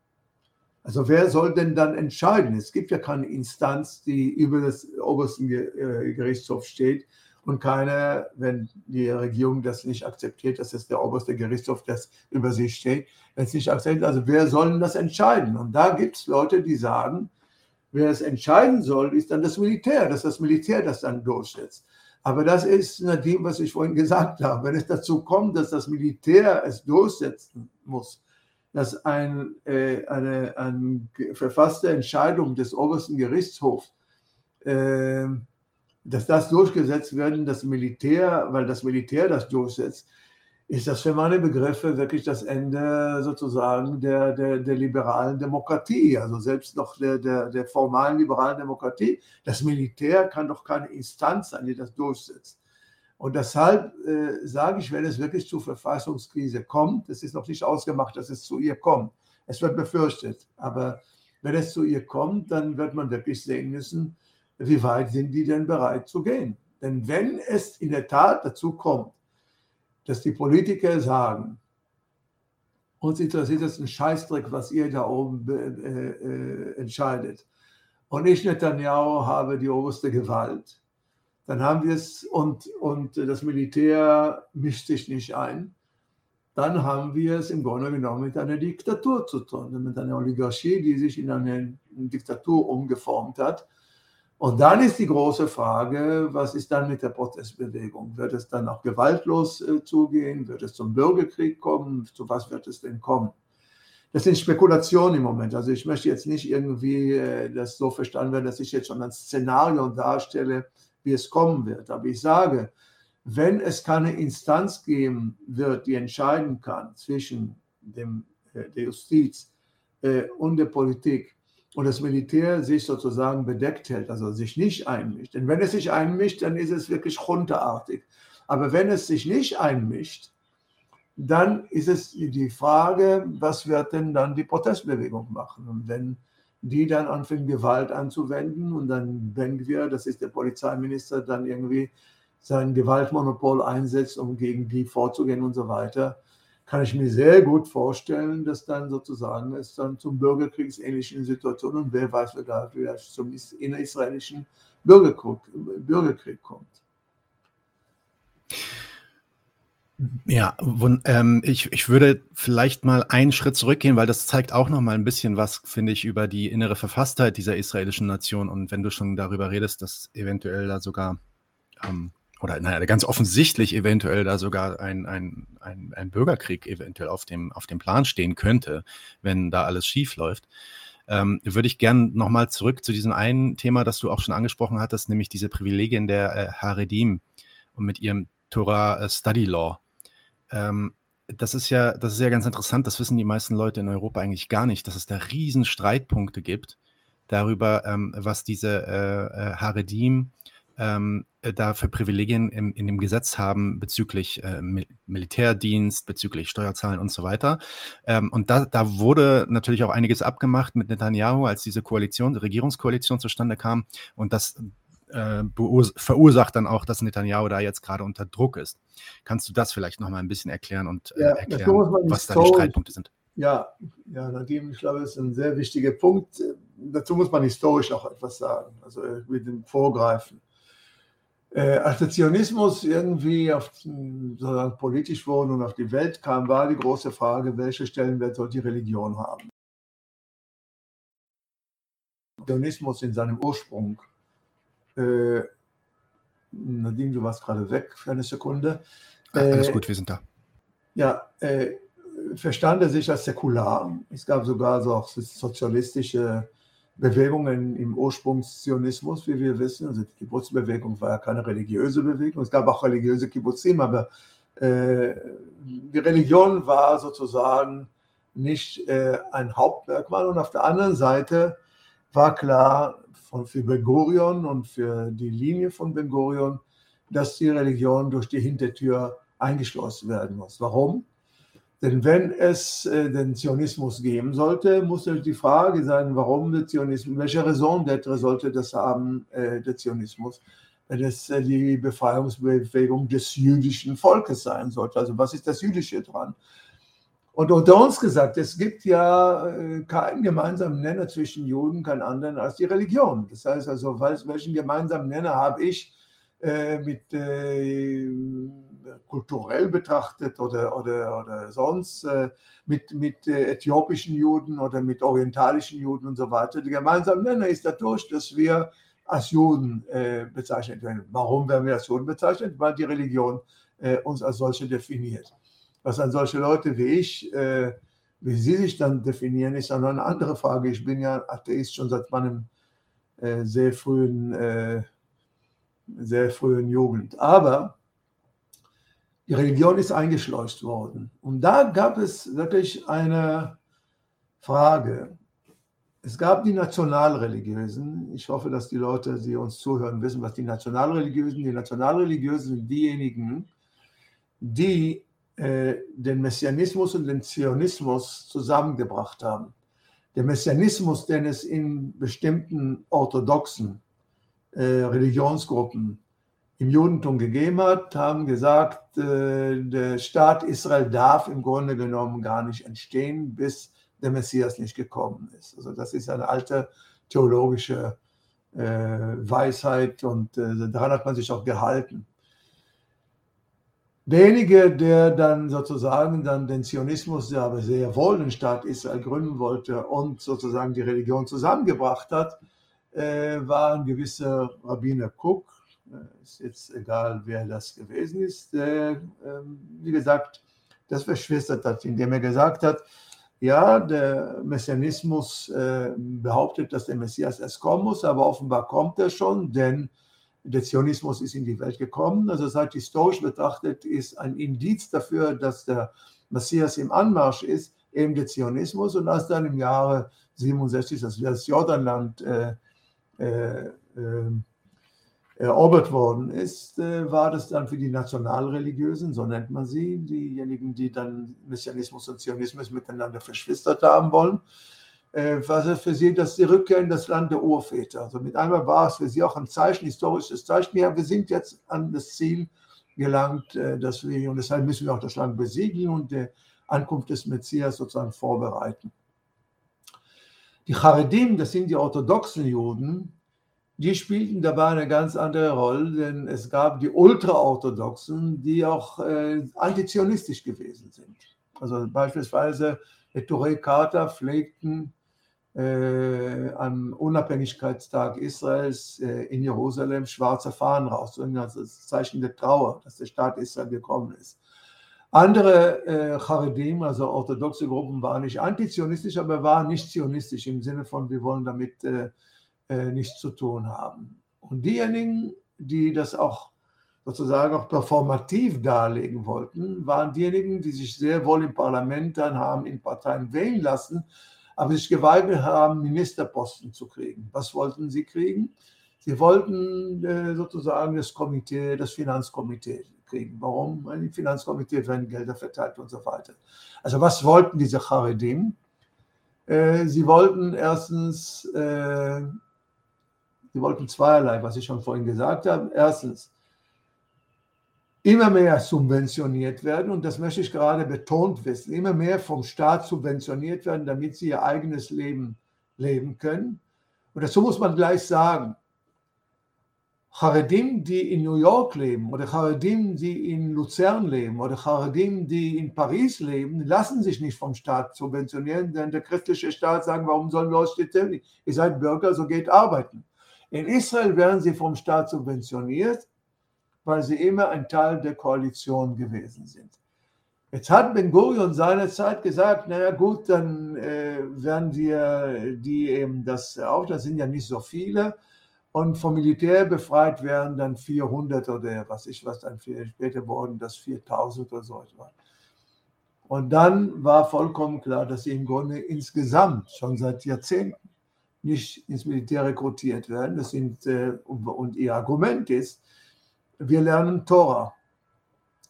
Also wer soll denn dann entscheiden? Es gibt ja keine Instanz, die über das obersten äh, Gerichtshof steht, und keine, wenn die Regierung das nicht akzeptiert, dass es der oberste Gerichtshof, das über sich steht, es nicht akzeptiert, also wer soll denn das entscheiden? Und da gibt es Leute, die sagen, wer es entscheiden soll, ist dann das Militär, dass das Militär das dann durchsetzt. Aber das ist dem, was ich vorhin gesagt habe. Wenn es dazu kommt, dass das Militär es durchsetzen muss, dass ein, äh, eine, eine verfasste Entscheidung des obersten Gerichtshofs äh, dass das durchgesetzt wird, das Militär, weil das Militär das durchsetzt, ist das für meine Begriffe wirklich das Ende sozusagen der, der, der liberalen Demokratie, also selbst noch der, der, der formalen liberalen Demokratie. Das Militär kann doch keine Instanz sein, die das durchsetzt. Und deshalb äh, sage ich, wenn es wirklich zur Verfassungskrise kommt, es ist noch nicht ausgemacht, dass es zu ihr kommt. Es wird befürchtet. Aber wenn es zu ihr kommt, dann wird man wirklich sehen müssen, wie weit sind die denn bereit zu gehen? Denn wenn es in der Tat dazu kommt, dass die Politiker sagen, uns interessiert es ein Scheißdreck, was ihr da oben äh, äh, entscheidet. Und ich, Netanyahu, habe die oberste Gewalt. Dann haben wir es und, und das Militär mischt sich nicht ein. Dann haben wir es im Grunde genommen mit einer Diktatur zu tun, mit einer Oligarchie, die sich in eine Diktatur umgeformt hat und dann ist die große Frage, was ist dann mit der Protestbewegung? Wird es dann auch gewaltlos äh, zugehen? Wird es zum Bürgerkrieg kommen? Zu was wird es denn kommen? das sind Spekulationen im Moment. Also ich möchte jetzt nicht irgendwie äh, das so verstanden werden, dass ich jetzt schon ein Szenario darstelle, wie es kommen wird. Aber ich sage, wenn es keine Instanz geben wird, die entscheiden kann zwischen dem, äh, der Justiz äh, und der Politik und das Militär sich sozusagen bedeckt hält, also sich nicht einmischt. Denn wenn es sich einmischt, dann ist es wirklich runterartig. Aber wenn es sich nicht einmischt, dann ist es die Frage, was wird denn dann die Protestbewegung machen? Und wenn die dann anfangen, Gewalt anzuwenden und dann denken wir, das ist der Polizeiminister, dann irgendwie sein Gewaltmonopol einsetzt, um gegen die vorzugehen und so weiter, kann ich mir sehr gut vorstellen, dass dann sozusagen es dann zum bürgerkriegsähnlichen Situationen und wer weiß, wer vielleicht zum innerisraelischen Bürgerkrieg, Bürgerkrieg kommt. Ja, ähm, ich, ich würde vielleicht mal einen Schritt zurückgehen, weil das zeigt auch noch mal ein bisschen was, finde ich, über die innere Verfasstheit dieser israelischen Nation. Und wenn du schon darüber redest, dass eventuell da sogar, ähm, oder naja, ganz offensichtlich eventuell da sogar ein, ein, ein, ein Bürgerkrieg eventuell auf dem, auf dem Plan stehen könnte, wenn da alles schief läuft, ähm, würde ich gern noch mal zurück zu diesem einen Thema, das du auch schon angesprochen hattest, nämlich diese Privilegien der äh, Haredim und mit ihrem Torah äh, Study Law. Ähm, das ist ja, das ist ja ganz interessant. Das wissen die meisten Leute in Europa eigentlich gar nicht, dass es da riesen Streitpunkte gibt darüber, ähm, was diese äh, äh Haredim ähm, äh, da für Privilegien im, in dem Gesetz haben bezüglich äh, Mil Militärdienst, bezüglich Steuerzahlen und so weiter. Ähm, und da, da wurde natürlich auch einiges abgemacht mit Netanyahu, als diese Koalition, Regierungskoalition zustande kam. Und das äh, verursacht dann auch, dass Netanyahu da jetzt gerade unter Druck ist. Kannst du das vielleicht noch mal ein bisschen erklären und äh, ja, erklären, was da die Streitpunkte sind? Ja, ja, Nadim, ich glaube, das ist ein sehr wichtiger Punkt. Dazu muss man historisch auch etwas sagen, also äh, mit dem Vorgreifen. Äh, als der Zionismus irgendwie auf, sozusagen politisch wurde und auf die Welt kam, war die große Frage, welche Stellenwert soll die Religion haben? Zionismus in seinem Ursprung äh, Nadine, du warst gerade weg für eine Sekunde. Ach, alles äh, gut, wir sind da. Ja, äh, verstand er sich als säkular. Es gab sogar so auch sozialistische Bewegungen im Ursprungszionismus, wie wir wissen. Also die Kibbutzbewegung war ja keine religiöse Bewegung. Es gab auch religiöse Kibbutzim, aber äh, die Religion war sozusagen nicht äh, ein Hauptmerkmal. Und auf der anderen Seite war klar, von, für Ben Gurion und für die Linie von Ben Gurion, dass die Religion durch die Hintertür eingeschlossen werden muss. Warum? Denn wenn es äh, den Zionismus geben sollte, muss die Frage sein, warum der Zionismus, welche Raison d'être sollte das haben, äh, der Zionismus, wenn es äh, die Befreiungsbewegung des jüdischen Volkes sein sollte. Also was ist das Jüdische dran? Und unter uns gesagt, es gibt ja keinen gemeinsamen Nenner zwischen Juden, keinen anderen als die Religion. Das heißt also, welchen gemeinsamen Nenner habe ich mit kulturell betrachtet oder, oder, oder sonst äh, mit, mit äh, äthiopischen Juden oder mit orientalischen Juden und so weiter. Der gemeinsame Nenner ist dadurch, dass wir als Juden äh, bezeichnet werden. Warum werden wir als Juden bezeichnet? Weil die Religion uns als solche definiert. Was an solche Leute wie ich, äh, wie sie sich dann definieren, ist dann eine andere Frage. Ich bin ja Atheist schon seit meinem äh, sehr frühen, äh, sehr frühen Jugend. Aber die Religion ist eingeschleust worden. Und da gab es wirklich eine Frage. Es gab die Nationalreligiösen. Ich hoffe, dass die Leute, die uns zuhören, wissen, was die Nationalreligiösen. Die Nationalreligiösen sind diejenigen, die äh, den Messianismus und den Zionismus zusammengebracht haben. Der Messianismus, den es in bestimmten orthodoxen äh, Religionsgruppen im Judentum gegeben hat, haben gesagt, äh, der Staat Israel darf im Grunde genommen gar nicht entstehen, bis der Messias nicht gekommen ist. Also das ist eine alte theologische äh, Weisheit und äh, daran hat man sich auch gehalten. Derjenige, der dann sozusagen dann den Zionismus, der aber sehr wohl den Staat Israel gründen wollte und sozusagen die Religion zusammengebracht hat, war ein gewisser Rabbiner Cook. Ist jetzt egal, wer das gewesen ist. Der, äh, wie gesagt, das verschwistert hat, indem er gesagt hat, ja, der Messianismus äh, behauptet, dass der Messias erst kommen muss, aber offenbar kommt er schon, denn der Zionismus ist in die Welt gekommen. Also seit historisch betrachtet ist ein Indiz dafür, dass der Messias im Anmarsch ist, eben der Zionismus. Und als dann im Jahre 67 das Jordanland äh, äh, äh, erobert worden ist, äh, war das dann für die Nationalreligiösen, so nennt man sie, diejenigen, die dann Messianismus und Zionismus miteinander verschwistert haben wollen, äh, war es für sie das die Rückkehr in das Land der Urväter. Also mit einmal war es für sie auch ein Zeichen, historisches Zeichen, ja, wir sind jetzt an das Ziel gelangt, äh, dass wir, und deshalb müssen wir auch das Land besiegeln und die Ankunft des Messias sozusagen vorbereiten. Die Charedim, das sind die orthodoxen Juden, die spielten dabei eine ganz andere Rolle, denn es gab die Ultraorthodoxen, die auch äh, antizionistisch gewesen sind. Also beispielsweise die Touré Carter pflegten äh, am Unabhängigkeitstag Israels äh, in Jerusalem schwarze Fahnen raus, das Zeichen der Trauer, dass der Staat Israel gekommen ist. Andere äh, Charedim, also orthodoxe Gruppen, waren nicht antizionistisch, aber waren nicht zionistisch im Sinne von, wir wollen damit äh, nichts zu tun haben. Und diejenigen, die das auch sozusagen auch performativ darlegen wollten, waren diejenigen, die sich sehr wohl im Parlament dann haben in Parteien wählen lassen, aber sich geweigert haben, Ministerposten zu kriegen. Was wollten sie kriegen? Sie wollten äh, sozusagen das Komitee, das Finanzkomitee kriegen. Warum? Weil im Finanzkomitee werden Gelder verteilt und so weiter. Also was wollten diese Charedim? Äh, sie wollten erstens äh, Sie wollten zweierlei, was ich schon vorhin gesagt habe. Erstens, immer mehr subventioniert werden, und das möchte ich gerade betont wissen, immer mehr vom Staat subventioniert werden, damit sie ihr eigenes Leben leben können. Und dazu muss man gleich sagen, Charedim, die in New York leben oder Charedim, die in Luzern leben oder Charedim, die in Paris leben, lassen sich nicht vom Staat subventionieren, denn der christliche Staat sagt, warum sollen wir euch stellen? Ihr seid Bürger, so geht arbeiten. In Israel werden sie vom Staat subventioniert, weil sie immer ein Teil der Koalition gewesen sind. Jetzt hat Ben Gurion seinerzeit gesagt, naja gut, dann äh, werden wir die eben das auch, das sind ja nicht so viele, und vom Militär befreit werden dann 400 oder was ich was dann später wurden, das 4000 oder so etwas. Und dann war vollkommen klar, dass sie im Grunde insgesamt schon seit Jahrzehnten nicht ins Militär rekrutiert werden. Das sind, äh, und ihr Argument ist, wir lernen Tora.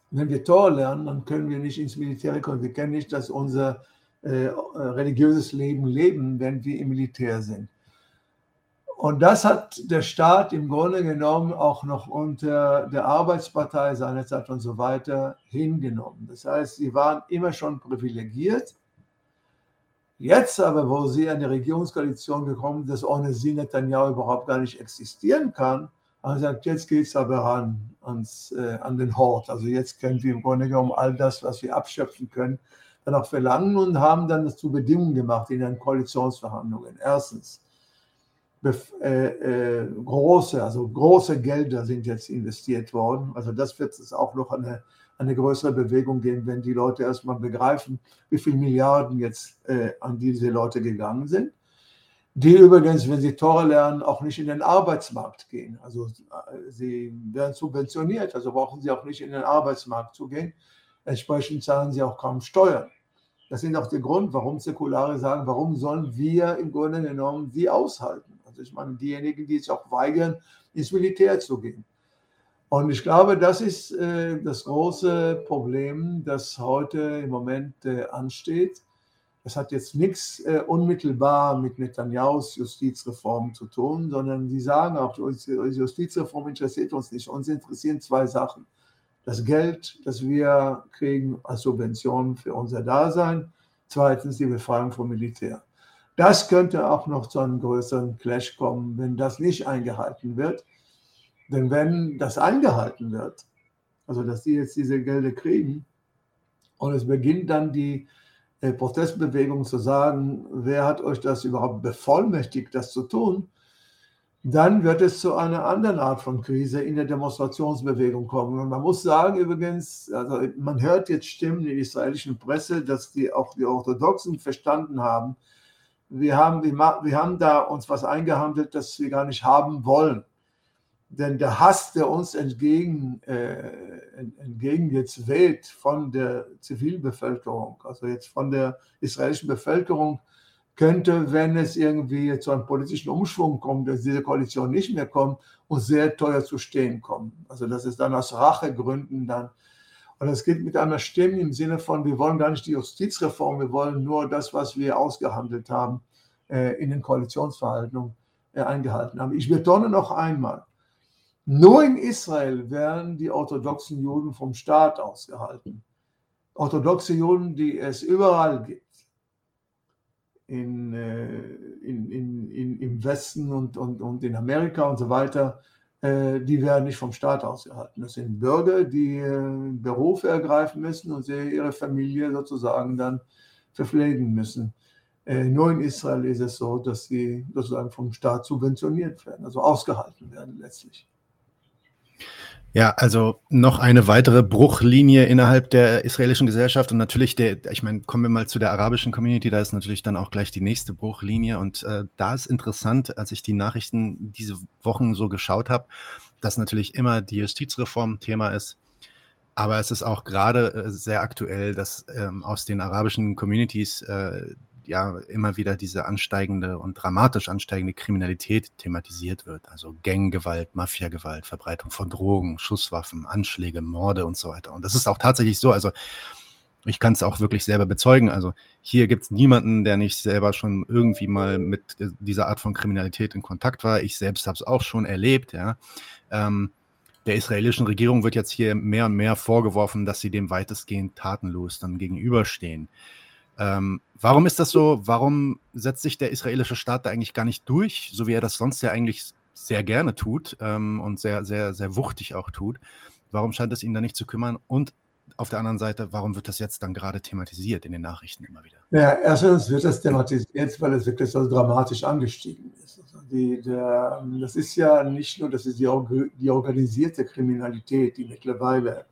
Wenn wir Tora lernen, dann können wir nicht ins Militär rekrutieren. Wir können nicht, dass unser äh, religiöses Leben leben, wenn wir im Militär sind. Und das hat der Staat im Grunde genommen auch noch unter der Arbeitspartei seinerzeit und so weiter hingenommen. Das heißt, sie waren immer schon privilegiert Jetzt aber, wo sie an die Regierungskoalition gekommen dass ohne sie Netanyahu überhaupt gar nicht existieren kann, haben sie gesagt, jetzt geht es aber an, ans, äh, an den Hort. Also jetzt können wir im Grunde genommen all das, was wir abschöpfen können, dann auch verlangen und haben dann dazu Bedingungen gemacht in den Koalitionsverhandlungen. Erstens, äh, äh, große, also große Gelder sind jetzt investiert worden. Also das wird es auch noch eine eine größere Bewegung gehen, wenn die Leute erstmal begreifen, wie viele Milliarden jetzt äh, an diese Leute gegangen sind. Die übrigens, wenn sie Tore lernen, auch nicht in den Arbeitsmarkt gehen. Also äh, sie werden subventioniert, also brauchen sie auch nicht in den Arbeitsmarkt zu gehen. Entsprechend zahlen sie auch kaum Steuern. Das ist auch der Grund, warum Säkulare sagen, warum sollen wir im Grunde genommen sie aushalten? Also ich meine, diejenigen, die sich auch weigern, ins Militär zu gehen. Und ich glaube, das ist äh, das große Problem, das heute im Moment äh, ansteht. Es hat jetzt nichts äh, unmittelbar mit Netanyahus Justizreform zu tun, sondern sie sagen auch, die Justizreform interessiert uns nicht. Uns interessieren zwei Sachen. Das Geld, das wir kriegen als Subvention für unser Dasein. Zweitens die Befreiung vom Militär. Das könnte auch noch zu einem größeren Clash kommen, wenn das nicht eingehalten wird. Denn wenn das eingehalten wird, also dass die jetzt diese Gelder kriegen, und es beginnt dann die äh, Protestbewegung zu sagen, wer hat euch das überhaupt bevollmächtigt, das zu tun, dann wird es zu einer anderen Art von Krise in der Demonstrationsbewegung kommen. Und man muss sagen, übrigens, also man hört jetzt Stimmen in der israelischen Presse, dass die auch die Orthodoxen verstanden haben, wir haben, wir haben da uns was eingehandelt, das wir gar nicht haben wollen. Denn der Hass, der uns entgegen, äh, entgegen jetzt weht von der Zivilbevölkerung, also jetzt von der israelischen Bevölkerung, könnte, wenn es irgendwie zu einem politischen Umschwung kommt, dass diese Koalition nicht mehr kommt, uns sehr teuer zu stehen kommen. Also das ist dann aus Rachegründen dann. Und es geht mit einer Stimme im Sinne von, wir wollen gar nicht die Justizreform, wir wollen nur das, was wir ausgehandelt haben, äh, in den Koalitionsverhandlungen äh, eingehalten haben. Ich betone noch einmal, nur in Israel werden die orthodoxen Juden vom Staat ausgehalten. Orthodoxe Juden, die es überall gibt in, äh, in, in, in, im Westen und, und, und in Amerika und so weiter, äh, die werden nicht vom Staat ausgehalten. Das sind Bürger, die äh, Berufe ergreifen müssen und sie ihre Familie sozusagen dann verpflegen müssen. Nur in Israel ist es so, dass sie sozusagen vom Staat subventioniert werden, also ausgehalten werden letztlich. Ja, also noch eine weitere Bruchlinie innerhalb der israelischen Gesellschaft und natürlich der, ich meine, kommen wir mal zu der arabischen Community, da ist natürlich dann auch gleich die nächste Bruchlinie und äh, da ist interessant, als ich die Nachrichten diese Wochen so geschaut habe, dass natürlich immer die Justizreform Thema ist, aber es ist auch gerade äh, sehr aktuell, dass ähm, aus den arabischen Communities äh, ja immer wieder diese ansteigende und dramatisch ansteigende Kriminalität thematisiert wird. Also Ganggewalt, Mafiagewalt, Verbreitung von Drogen, Schusswaffen, Anschläge, Morde und so weiter. Und das ist auch tatsächlich so. Also ich kann es auch wirklich selber bezeugen. Also hier gibt es niemanden, der nicht selber schon irgendwie mal mit dieser Art von Kriminalität in Kontakt war. Ich selbst habe es auch schon erlebt, ja. Ähm, der israelischen Regierung wird jetzt hier mehr und mehr vorgeworfen, dass sie dem weitestgehend tatenlos dann gegenüberstehen. Ähm, warum ist das so? Warum setzt sich der israelische Staat da eigentlich gar nicht durch, so wie er das sonst ja eigentlich sehr gerne tut ähm, und sehr, sehr, sehr wuchtig auch tut? Warum scheint es ihn da nicht zu kümmern? Und auf der anderen Seite, warum wird das jetzt dann gerade thematisiert in den Nachrichten immer wieder? Ja, erstens wird das thematisiert, weil es wirklich so dramatisch angestiegen ist. Also die, der, das ist ja nicht nur, das ist die, die organisierte Kriminalität, die mittlerweile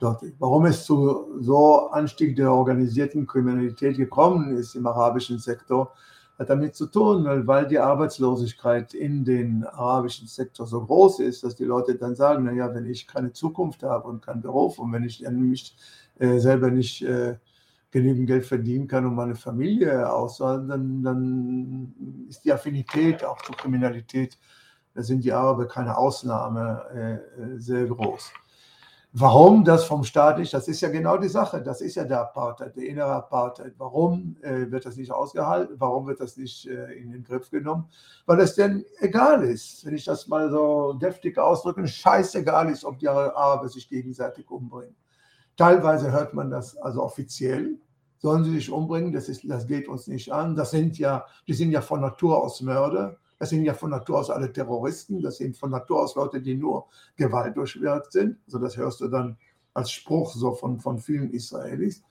dort. Warum es zu so Anstieg der organisierten Kriminalität gekommen ist im arabischen Sektor, hat damit zu tun, weil die Arbeitslosigkeit in den arabischen Sektor so groß ist, dass die Leute dann sagen, naja, wenn ich keine Zukunft habe und keinen Beruf und wenn ich mich äh, selber nicht äh, genügend Geld verdienen kann, um meine Familie auszuhalten, dann, dann ist die Affinität auch zur Kriminalität, da sind die Araber keine Ausnahme, äh, äh sehr groß. Warum das vom Staat nicht, das ist ja genau die Sache, das ist ja der Apartheid, der innere Apartheid. Warum äh, wird das nicht ausgehalten? Warum wird das nicht äh, in den Griff genommen? Weil es denn egal ist, wenn ich das mal so deftig ausdrücke, scheißegal ist, ob die Araber sich gegenseitig umbringen. Teilweise hört man das also offiziell, sollen sie sich umbringen, das, ist, das geht uns nicht an. Das sind ja, die sind ja von Natur aus Mörder. Das sind ja von Natur aus alle Terroristen, das sind von Natur aus Leute, die nur Gewalt durchwirkt sind. Also das hörst du dann als Spruch so von, von vielen Israelis.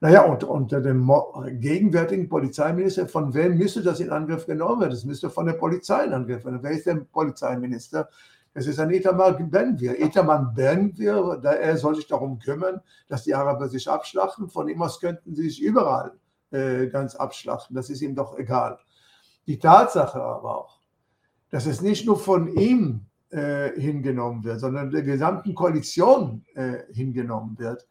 Naja, und unter dem gegenwärtigen Polizeiminister, von wem müsste das in Angriff genommen werden? Das müsste von der Polizei in Angriff werden. Wer ist der Polizeiminister? Es ist ein Itamar Ben-Wir. Itamar Ben-Wir, er soll sich darum kümmern, dass die Araber sich abschlachten. Von ihm aus könnten sie sich überall äh, ganz abschlachten. Das ist ihm doch egal. Die Tatsache aber auch, dass es nicht nur von ihm äh, hingenommen wird, sondern der gesamten Koalition äh, hingenommen wird,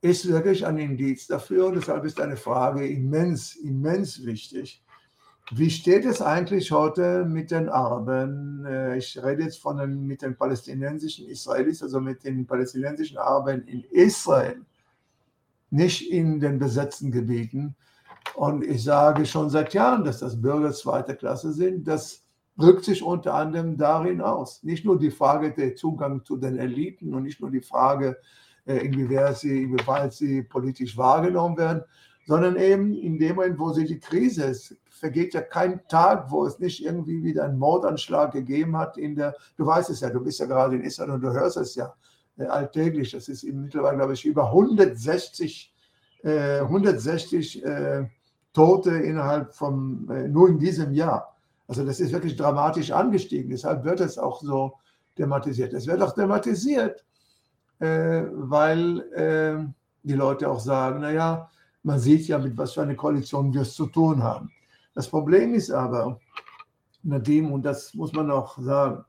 ist wirklich ein Indiz dafür. Und deshalb ist eine Frage immens, immens wichtig. Wie steht es eigentlich heute mit den Arabern? Äh, ich rede jetzt von den, mit den palästinensischen Israelis, also mit den palästinensischen Arabern in Israel, nicht in den besetzten Gebieten. Und ich sage schon seit Jahren, dass das Bürger zweiter Klasse sind. Das drückt sich unter anderem darin aus. Nicht nur die Frage der Zugang zu den Eliten und nicht nur die Frage, äh, inwieweit sie, inwieweit sie politisch wahrgenommen werden, sondern eben in dem Moment, wo sie die Krise ist, vergeht ja kein Tag, wo es nicht irgendwie wieder einen Mordanschlag gegeben hat in der, du weißt es ja, du bist ja gerade in Israel und du hörst es ja äh, alltäglich, das ist mittlerweile, glaube ich, über 160, äh, 160 äh, Tote innerhalb von, äh, nur in diesem Jahr. Also das ist wirklich dramatisch angestiegen. Deshalb wird es auch so thematisiert. Es wird auch thematisiert, äh, weil äh, die Leute auch sagen, naja, man sieht ja, mit was für eine Koalition wir es zu tun haben. Das Problem ist aber, Nadim, und das muss man auch sagen,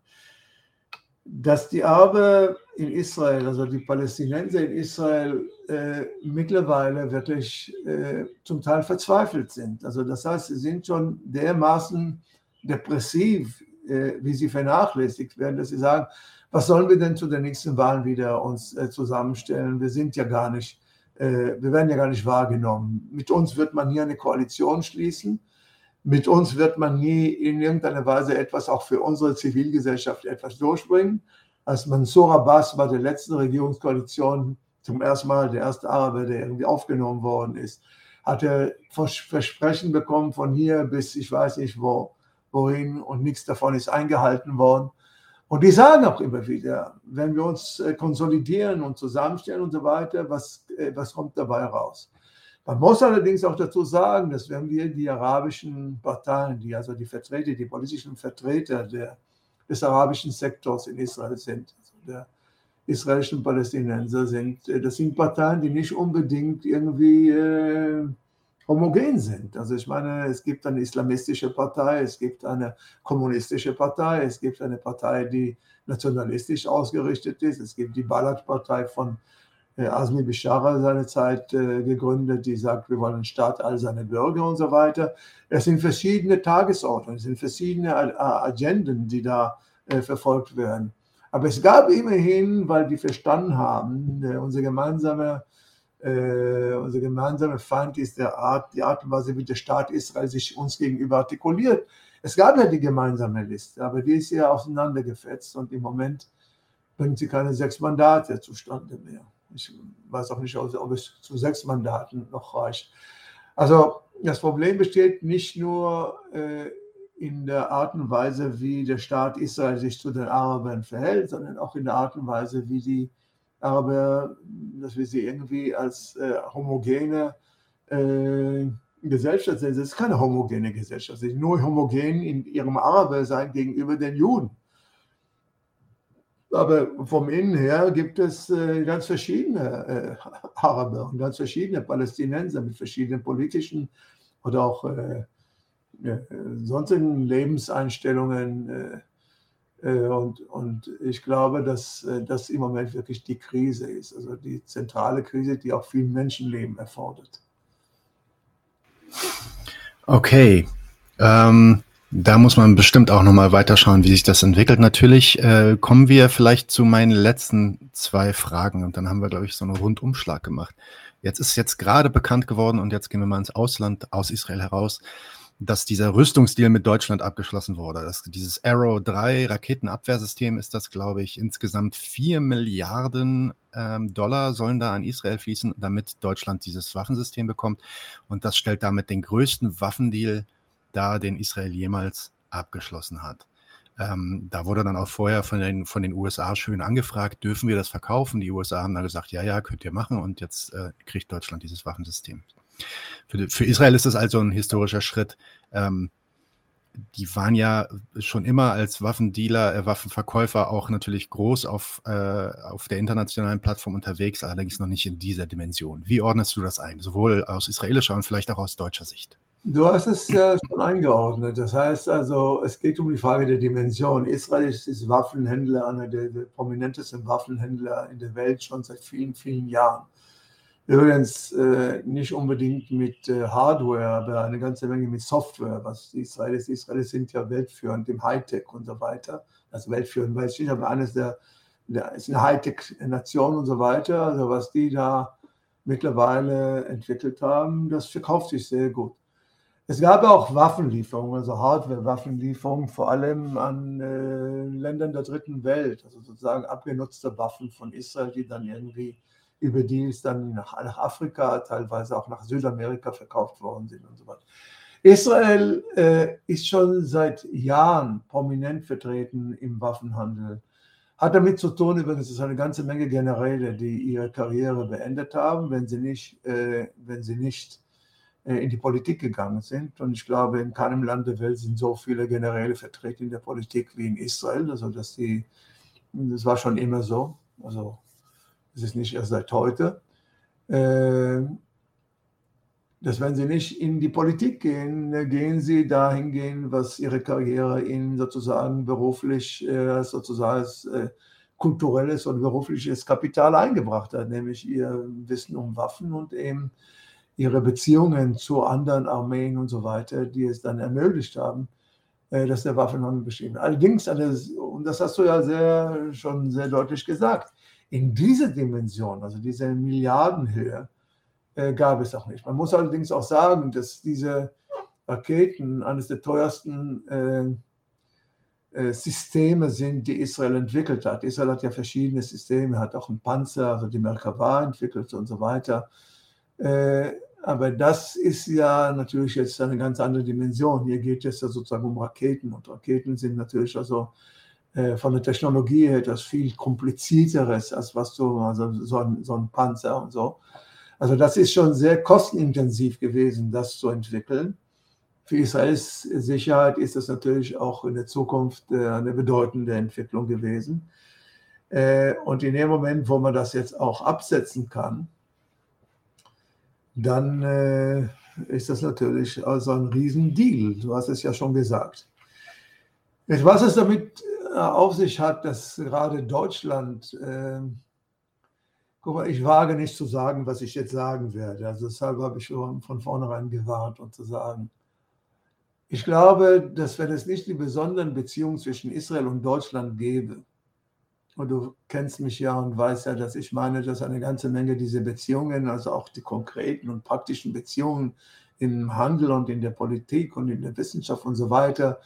dass die Araber in Israel, also die Palästinenser in Israel, äh, mittlerweile wirklich äh, zum Teil verzweifelt sind. Also das heißt, sie sind schon dermaßen depressiv, äh, wie sie vernachlässigt werden, dass sie sagen, was sollen wir denn zu den nächsten Wahlen wieder uns äh, zusammenstellen? Wir sind ja gar nicht, äh, wir werden ja gar nicht wahrgenommen. Mit uns wird man hier eine Koalition schließen mit uns wird man nie in irgendeiner Weise etwas auch für unsere Zivilgesellschaft etwas durchbringen. Als Mansour Abbas bei der letzten Regierungskoalition zum ersten Mal der erste Araber, der irgendwie aufgenommen worden ist, hat er Versprechen bekommen von hier bis ich weiß nicht wo, wohin und nichts davon ist eingehalten worden. Und die sagen auch immer wieder, wenn wir uns äh, konsolidieren und zusammenstellen und so weiter, was, äh, was kommt dabei raus? Man muss allerdings auch dazu sagen, dass wenn wir die arabischen Parteien, die also die Vertreter, die politischen Vertreter der, des arabischen Sektors in Israel sind, also der israelischen Palästinenser sind, äh, das sind Parteien, die nicht unbedingt irgendwie äh, homogen sind. Also ich meine, es gibt eine islamistische Partei, es gibt eine kommunistische Partei, es gibt eine Partei, die nationalistisch ausgerichtet ist, es gibt die Balad-Partei von Asmi Bishara seine Zeit äh, gegründet, die sagt, wir wollen einen Staat all seine Bürger und so weiter. Es sind verschiedene Tagesordnungen, es sind verschiedene Agenden, die da äh, verfolgt werden. Aber es gab immerhin, weil die verstanden haben, unser gemeinsamer äh, unser gemeinsamer Feind ist der Art, die Art und Weise, wie der Staat Israel sich uns gegenüber artikuliert. Es gab ja die gemeinsame Liste, aber die ist ja auseinandergefetzt und im Moment bringt sie keine sechs Mandate zustande mehr. Ich weiß auch nicht, ob es zu sechs Mandaten noch reicht. Also das Problem besteht nicht nur äh, in der Art und Weise, wie der Staat Israel sich zu den Arabern verhält, sondern auch in der Art und Weise, wie die Araber, dass wir sie irgendwie als äh, homogene äh, Gesellschaft sehen. Es ist keine homogene Gesellschaft. Sie sind nur homogen in ihrem Arabersein gegenüber den Juden. Aber vom Innen her gibt es äh, ganz verschiedene äh, Araber und ganz verschiedene Palästinenser mit verschiedenen politischen oder auch äh, sonstigen Lebenseinstellungen. und, und ich glaube, dass das im Moment wirklich die Krise ist, also die zentrale Krise, die auch viel Menschenleben erfordert. Okay. Ähm, da muss man bestimmt auch nochmal weiterschauen, wie sich das entwickelt. Natürlich äh, kommen wir vielleicht zu meinen letzten zwei Fragen und dann haben wir, glaube ich, so einen Rundumschlag gemacht. Jetzt ist jetzt gerade bekannt geworden und jetzt gehen wir mal ins Ausland, aus Israel heraus, dass dieser Rüstungsdeal mit Deutschland abgeschlossen wurde. Das, dieses Arrow 3 Raketenabwehrsystem ist das, glaube ich, insgesamt 4 Milliarden ähm, Dollar sollen da an Israel fließen, damit Deutschland dieses Waffensystem bekommt. Und das stellt damit den größten Waffendeal da den Israel jemals abgeschlossen hat. Ähm, da wurde dann auch vorher von den, von den USA schön angefragt, dürfen wir das verkaufen? Die USA haben dann gesagt, ja, ja, könnt ihr machen und jetzt äh, kriegt Deutschland dieses Waffensystem. Für, für, Israel ist das also ein historischer Schritt. Ähm, die waren ja schon immer als Waffendealer, äh, Waffenverkäufer auch natürlich groß auf, äh, auf der internationalen Plattform unterwegs, allerdings noch nicht in dieser Dimension. Wie ordnest du das ein, sowohl aus israelischer und vielleicht auch aus deutscher Sicht? Du hast es ja schon eingeordnet. Das heißt also, es geht um die Frage der Dimension. Israel ist Waffenhändler, einer der, der prominentesten Waffenhändler in der Welt schon seit vielen, vielen Jahren. Übrigens äh, nicht unbedingt mit äh, Hardware, aber eine ganze Menge mit Software, was die Israelis, Israelis sind ja weltführend im Hightech und so weiter. Also weltführend weiß ich nicht, aber eines der, der ist eine Hightech-Nation und so weiter. Also was die da mittlerweile entwickelt haben, das verkauft sich sehr gut. Es gab auch Waffenlieferungen, also Hardware-Waffenlieferungen, vor allem an äh, Ländern der dritten Welt, also sozusagen abgenutzte Waffen von Israel, die dann irgendwie über die es dann nach, nach Afrika, teilweise auch nach Südamerika verkauft worden sind und so weiter. Israel äh, ist schon seit Jahren prominent vertreten im Waffenhandel. Hat damit zu tun, übrigens, dass eine ganze Menge Generäle, die ihre Karriere beendet haben, wenn sie nicht, äh, wenn sie nicht in die Politik gegangen sind. Und ich glaube, in keinem Land der Welt sind so viele Generäle vertreten in der Politik wie in Israel. Also, dass die, das war schon immer so. Also, es ist nicht erst seit heute. Äh, dass wenn sie nicht in die Politik gehen, gehen sie dahin gehen, was ihre Karriere ihnen sozusagen beruflich, äh, sozusagen als äh, kulturelles und berufliches Kapital eingebracht hat, nämlich ihr Wissen um Waffen und eben ihre Beziehungen zu anderen Armeen und so weiter, die es dann ermöglicht haben, äh, dass der Waffenhandel besteht. Allerdings, und das hast du ja sehr, schon sehr deutlich gesagt, in dieser Dimension, also diese Milliardenhöhe, äh, gab es auch nicht. Man muss allerdings auch sagen, dass diese Raketen eines der teuersten äh, Systeme sind, die Israel entwickelt hat. Israel hat ja verschiedene Systeme, hat auch einen Panzer, also die Merkava entwickelt und so weiter. Aber das ist ja natürlich jetzt eine ganz andere Dimension. Hier geht es ja sozusagen um Raketen und Raketen sind natürlich also äh, von der Technologie her etwas viel komplizierteres als was du, also so ein, so ein Panzer und so. Also das ist schon sehr kostenintensiv gewesen, das zu entwickeln. Für Israels Sicherheit ist das natürlich auch in der Zukunft äh, eine bedeutende Entwicklung gewesen. Äh, und in dem Moment, wo man das jetzt auch absetzen kann, dann äh, ist das natürlich also ein Riesendeal. Du hast es ja schon gesagt. Was es damit auf sich hat, dass gerade Deutschland, äh, guck mal, ich wage nicht zu sagen, was ich jetzt sagen werde. Also deshalb habe ich schon von vornherein gewarnt und zu sagen, ich glaube, dass wenn es nicht die besonderen Beziehungen zwischen Israel und Deutschland gäbe, und du kennst mich ja und weißt ja, dass ich meine, dass eine ganze Menge dieser Beziehungen, also auch die konkreten und praktischen Beziehungen im Handel und in der Politik und in der Wissenschaft und so weiter,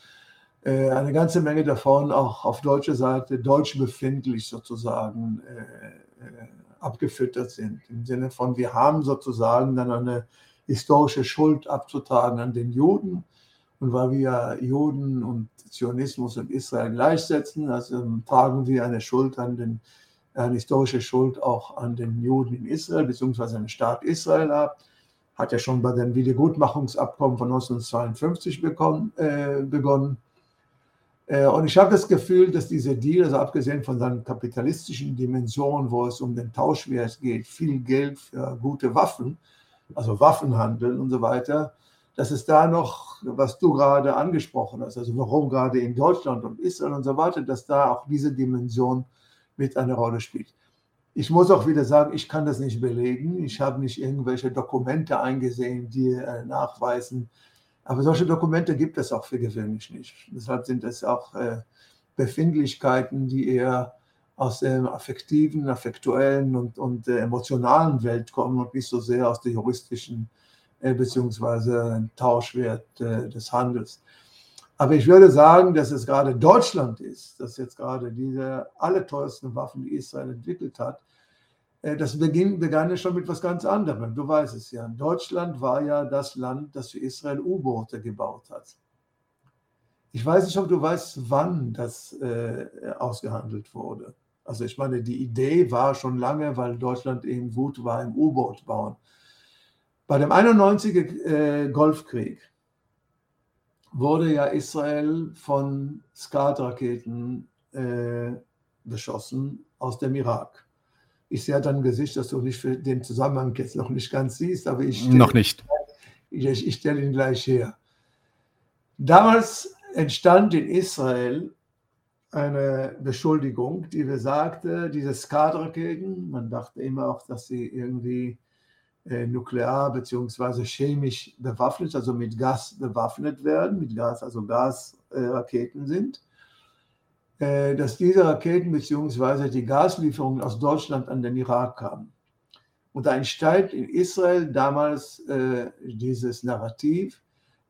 äh, eine ganze Menge davon auch auf deutscher Seite deutsch befindlich sozusagen äh, äh, abgefüttert sind. Im Sinne von, wir haben sozusagen dann eine historische Schuld abzutragen an den Juden. Und weil wir Juden und Zionismus und Israel gleichsetzen. Also tragen wir eine Schuld an den, eine historische Schuld auch an den Juden in Israel, beziehungsweise den Staat Israel ab. Hat ja schon bei dem Wiedergutmachungsabkommen von 1952 begonnen. Äh, begonnen. Äh, und ich habe das Gefühl, dass dieser Deal, also abgesehen von seinen kapitalistischen Dimensionen, wo es um den Tauschwert geht, viel Geld für gute Waffen, also Waffenhandel und so weiter, dass es da noch, was du gerade angesprochen hast, also warum gerade in Deutschland und Israel und so weiter, dass da auch diese Dimension mit eine Rolle spielt. Ich muss auch wieder sagen, ich kann das nicht belegen. Ich habe nicht irgendwelche Dokumente eingesehen, die äh, nachweisen. Aber solche Dokumente gibt es auch für gewöhnlich nicht. Deshalb sind es auch äh, Befindlichkeiten, die eher aus der affektiven, affektuellen und, und äh, emotionalen Welt kommen und nicht so sehr aus der juristischen äh, beziehungsweise ein Tauschwert äh, des Handels. Aber ich würde sagen, dass es gerade Deutschland ist, dass jetzt gerade diese alle teuersten Waffen, die Israel entwickelt hat, äh, das beginn, begann ja schon mit etwas ganz anderem. Du weißt es ja. Deutschland war ja das Land, das für Israel U-Boote gebaut hat. Ich weiß nicht, ob du weißt, wann das äh, ausgehandelt wurde. Also ich meine, die Idee war schon lange, weil Deutschland eben gut war im U-Boot bauen. Bei dem 91er äh, Golfkrieg wurde ja Israel von Skat-Raketen äh, beschossen aus dem Irak. Ich sehe dein Gesicht, dass du nicht für den Zusammenhang jetzt noch nicht ganz siehst, aber ich stelle, noch nicht. Ich, ich stelle ihn gleich her. Damals entstand in Israel eine Beschuldigung, die besagte, diese Skat-Raketen, man dachte immer auch, dass sie irgendwie nuklear bzw. chemisch bewaffnet, also mit Gas bewaffnet werden, mit Gas, also Gasraketen äh, sind, äh, dass diese Raketen bzw. die Gaslieferungen aus Deutschland an den Irak kamen. Und da entsteht in Israel damals äh, dieses Narrativ,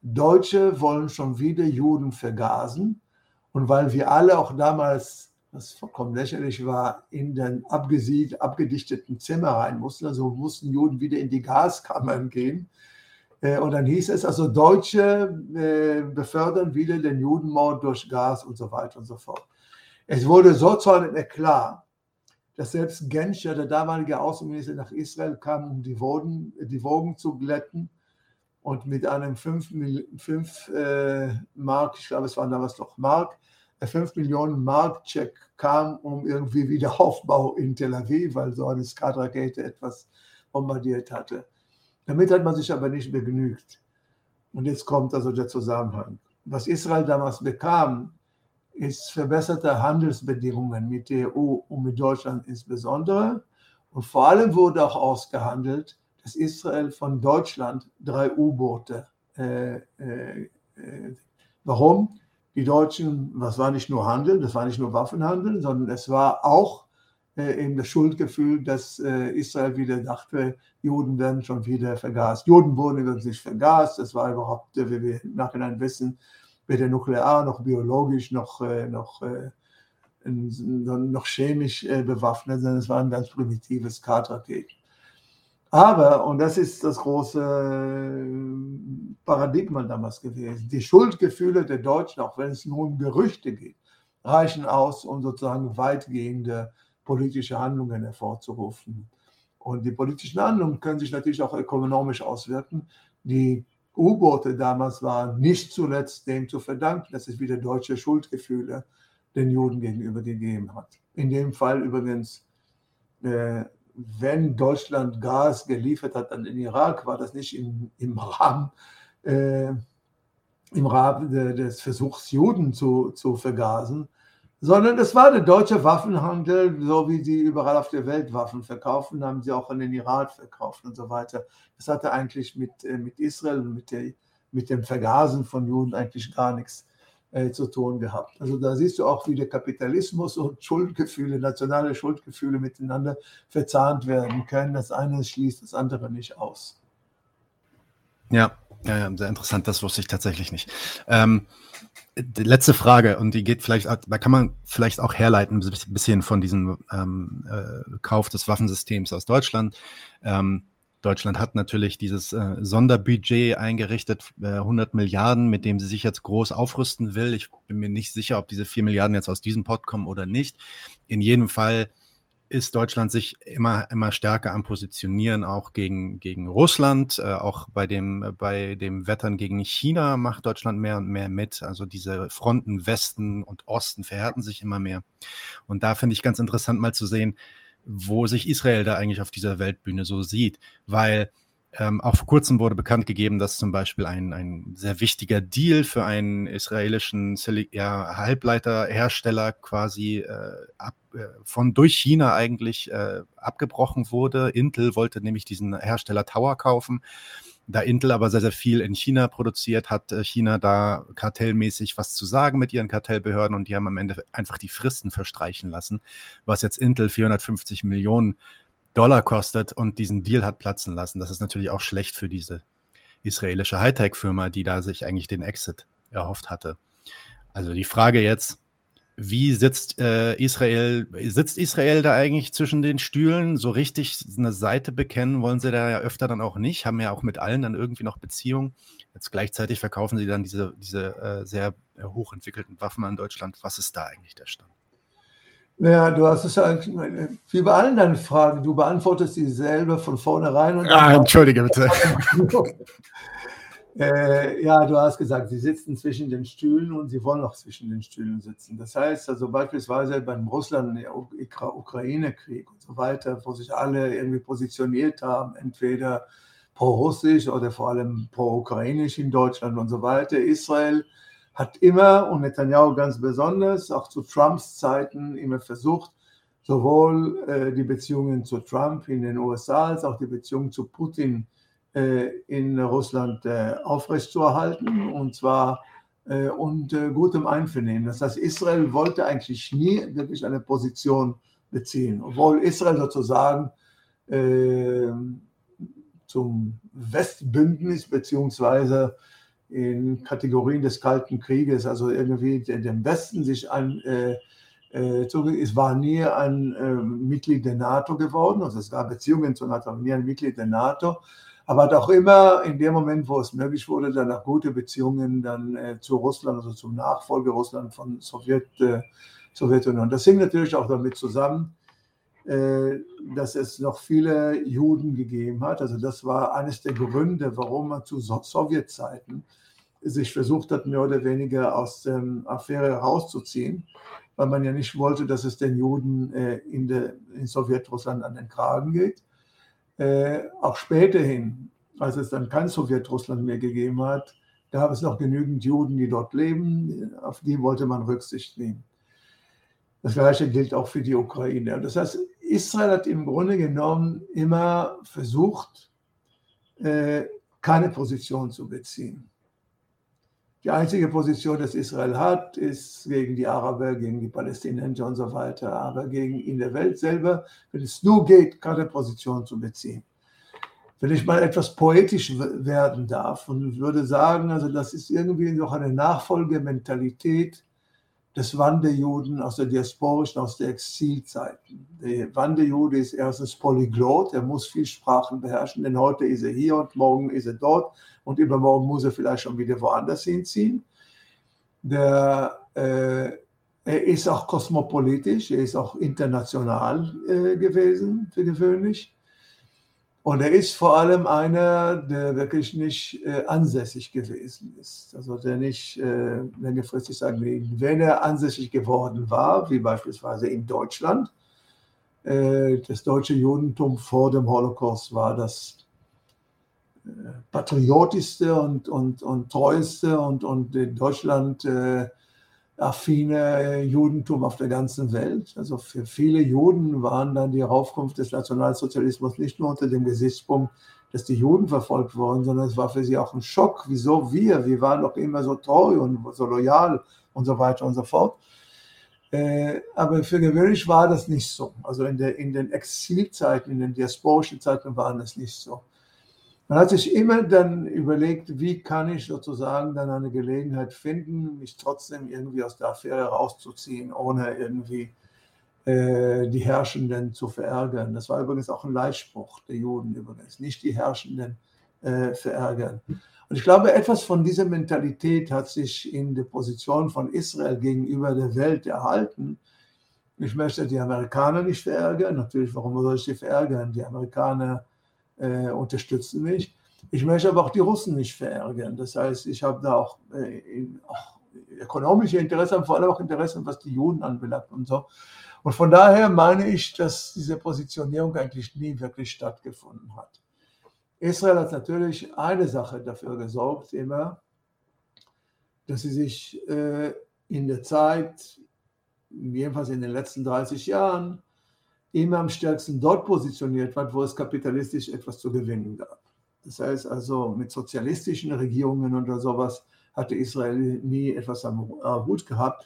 Deutsche wollen schon wieder Juden vergasen. Und weil wir alle auch damals was vollkommen lächerlich war, in den abgesied, abgedichteten Zimmer rein mussten. Also mussten Juden wieder in die Gaskammern gehen. Äh, und dann hieß es also, Deutsche äh, befördern wieder den Judenmord durch Gas und so weiter und so fort. Es wurde so zu einem Eklat, dass selbst Genscher, der damalige Außenminister, nach Israel kam, um die Wogen, die Wogen zu glätten. und mit einem 5, 5 äh, Mark, ich glaube es waren damals noch Mark, 5 äh, Millionen Mark-Check kam, um irgendwie Wiederaufbau in Tel Aviv, weil so eine Skadrakete etwas bombardiert hatte. Damit hat man sich aber nicht begnügt. Und jetzt kommt also der Zusammenhang. Was Israel damals bekam, ist verbesserte Handelsbedingungen mit der EU und mit Deutschland insbesondere. Und vor allem wurde auch ausgehandelt, dass Israel von Deutschland drei U-Boote. Äh, äh, äh, warum? Die Deutschen, was war nicht nur Handel, das war nicht nur Waffenhandel, sondern es war auch äh, eben das Schuldgefühl, dass äh, Israel wieder dachte, Juden werden schon wieder vergast. Juden wurden übrigens nicht vergast, das war überhaupt, äh, wie wir im Nachhinein wissen, weder nuklear noch biologisch noch, noch, noch chemisch bewaffnet, sondern es waren ganz primitive Skatraketen. Aber, und das ist das große Paradigma damals gewesen, die Schuldgefühle der Deutschen, auch wenn es nur um Gerüchte geht, reichen aus, um sozusagen weitgehende politische Handlungen hervorzurufen. Und die politischen Handlungen können sich natürlich auch ökonomisch auswirken. Die U-Boote damals waren nicht zuletzt dem zu verdanken, dass es wieder deutsche Schuldgefühle den Juden gegenüber gegeben hat. In dem Fall übrigens, äh, wenn Deutschland Gas geliefert hat an den Irak, war das nicht im, im Rahmen, äh, im Rahmen des Versuchs, Juden zu, zu vergasen, sondern es war der deutsche Waffenhandel, so wie sie überall auf der Welt Waffen verkaufen, haben sie auch in den Irak verkauft und so weiter. Das hatte eigentlich mit, äh, mit Israel und mit, der, mit dem Vergasen von Juden eigentlich gar nichts äh, zu tun gehabt. Also da siehst du auch, wie der Kapitalismus und Schuldgefühle, nationale Schuldgefühle miteinander verzahnt werden können. Das eine schließt das andere nicht aus. Ja, ja, sehr interessant, das wusste ich tatsächlich nicht. Ähm, letzte Frage, und die geht vielleicht, da kann man vielleicht auch herleiten, ein bisschen von diesem ähm, äh, Kauf des Waffensystems aus Deutschland. Ähm, Deutschland hat natürlich dieses äh, Sonderbudget eingerichtet, äh, 100 Milliarden, mit dem sie sich jetzt groß aufrüsten will. Ich bin mir nicht sicher, ob diese 4 Milliarden jetzt aus diesem Pot kommen oder nicht. In jedem Fall ist Deutschland sich immer, immer stärker am Positionieren, auch gegen, gegen Russland. Äh, auch bei dem, bei dem Wettern gegen China macht Deutschland mehr und mehr mit. Also diese Fronten Westen und Osten verhärten sich immer mehr. Und da finde ich ganz interessant mal zu sehen, wo sich Israel da eigentlich auf dieser Weltbühne so sieht. Weil ähm, auch vor kurzem wurde bekannt gegeben, dass zum Beispiel ein, ein sehr wichtiger Deal für einen israelischen ja, Halbleiterhersteller quasi äh, ab, äh, von durch China eigentlich äh, abgebrochen wurde. Intel wollte nämlich diesen Hersteller Tower kaufen. Da Intel aber sehr, sehr viel in China produziert, hat äh, China da kartellmäßig was zu sagen mit ihren Kartellbehörden und die haben am Ende einfach die Fristen verstreichen lassen, was jetzt Intel 450 Millionen Dollar kostet und diesen Deal hat platzen lassen. Das ist natürlich auch schlecht für diese israelische Hightech-Firma, die da sich eigentlich den Exit erhofft hatte. Also die Frage jetzt, wie sitzt äh, Israel, sitzt Israel da eigentlich zwischen den Stühlen? So richtig eine Seite bekennen wollen sie da ja öfter dann auch nicht, haben ja auch mit allen dann irgendwie noch Beziehungen. Jetzt gleichzeitig verkaufen sie dann diese, diese äh, sehr äh, hochentwickelten Waffen an Deutschland. Was ist da eigentlich der Stand? Naja, du hast es ja wie bei allen deinen Fragen, du beantwortest dieselbe von vornherein. Und ah, entschuldige bitte. äh, ja, du hast gesagt, sie sitzen zwischen den Stühlen und sie wollen auch zwischen den Stühlen sitzen. Das heißt also beispielsweise beim Russland-Ukraine-Krieg und so weiter, wo sich alle irgendwie positioniert haben, entweder pro-russisch oder vor allem pro-ukrainisch in Deutschland und so weiter. Israel hat immer und Netanyahu ganz besonders, auch zu Trumps Zeiten, immer versucht, sowohl äh, die Beziehungen zu Trump in den USA als auch die Beziehungen zu Putin äh, in Russland äh, aufrechtzuerhalten und zwar äh, und äh, gutem Einvernehmen. Das heißt, Israel wollte eigentlich nie wirklich eine Position beziehen, obwohl Israel sozusagen äh, zum Westbündnis beziehungsweise in Kategorien des Kalten Krieges, also irgendwie dem Westen sich an, äh, äh, es war nie ein äh, Mitglied der NATO geworden, also es gab Beziehungen zur NATO, aber nie ein Mitglied der NATO, aber hat auch immer in dem Moment, wo es möglich wurde, dann auch gute Beziehungen dann äh, zu Russland, also zum Nachfolger Russland von Sowjet, äh, Sowjetunion. Das hing natürlich auch damit zusammen, äh, dass es noch viele Juden gegeben hat. Also das war eines der Gründe, warum man zu Sowjetzeiten sich versucht hat, mehr oder weniger aus der Affäre herauszuziehen, weil man ja nicht wollte, dass es den Juden äh, in, der, in Sowjetrussland an den Kragen geht. Äh, auch späterhin, als es dann kein Sowjetrussland mehr gegeben hat, gab es noch genügend Juden, die dort leben, auf die wollte man Rücksicht nehmen. Das gleiche gilt auch für die Ukraine. Das heißt, Israel hat im Grunde genommen immer versucht, äh, keine Position zu beziehen. Die einzige Position, die Israel hat, ist gegen die Araber, gegen die Palästinenser und so weiter. Aber gegen in der Welt selber, wenn es nur geht, keine Position zu beziehen. Wenn ich mal etwas poetisch werden darf und würde sagen, also das ist irgendwie noch eine Nachfolgementalität des Wanderjuden aus der diasporischen, aus der Exilzeiten. Der Wanderjude ist erstens Polyglot, er muss viel Sprachen beherrschen, denn heute ist er hier und morgen ist er dort und übermorgen muss er vielleicht schon wieder woanders hinziehen. Der, äh, er ist auch kosmopolitisch, er ist auch international äh, gewesen, für gewöhnlich. Und er ist vor allem einer, der wirklich nicht äh, ansässig gewesen ist. Also der nicht äh, längerfristig sagen will, wenn er ansässig geworden war, wie beispielsweise in Deutschland, äh, das deutsche Judentum vor dem Holocaust war das äh, patriotischste und, und, und treueste und, und in Deutschland äh, affine Judentum auf der ganzen Welt. Also für viele Juden waren dann die Aufkunft des Nationalsozialismus nicht nur unter dem Gesichtspunkt, dass die Juden verfolgt wurden, sondern es war für sie auch ein Schock. Wieso wir? Wir waren doch immer so treu und so loyal und so weiter und so fort. Äh, aber für gewöhnlich war das nicht so. Also in, der, in den Exilzeiten, in den diasporischen Zeiten waren das nicht so. Man hat sich immer dann überlegt, wie kann ich sozusagen dann eine Gelegenheit finden, mich trotzdem irgendwie aus der Affäre rauszuziehen, ohne irgendwie äh, die Herrschenden zu verärgern. Das war übrigens auch ein Leitspruch der Juden übrigens, nicht die Herrschenden äh, verärgern. Und ich glaube, etwas von dieser Mentalität hat sich in der Position von Israel gegenüber der Welt erhalten. Ich möchte die Amerikaner nicht verärgern. Natürlich, warum soll ich sie verärgern? Die Amerikaner äh, unterstützen mich. Ich möchte aber auch die Russen nicht verärgern. Das heißt, ich habe da auch, äh, auch ökonomische Interessen, vor allem auch Interessen, was die Juden anbelangt und so. Und von daher meine ich, dass diese Positionierung eigentlich nie wirklich stattgefunden hat. Israel hat natürlich eine Sache dafür gesorgt, immer, dass sie sich äh, in der Zeit, jedenfalls in den letzten 30 Jahren, immer am stärksten dort positioniert hat, wo es kapitalistisch etwas zu gewinnen gab. Das heißt also, mit sozialistischen Regierungen oder sowas hatte Israel nie etwas am Hut gehabt.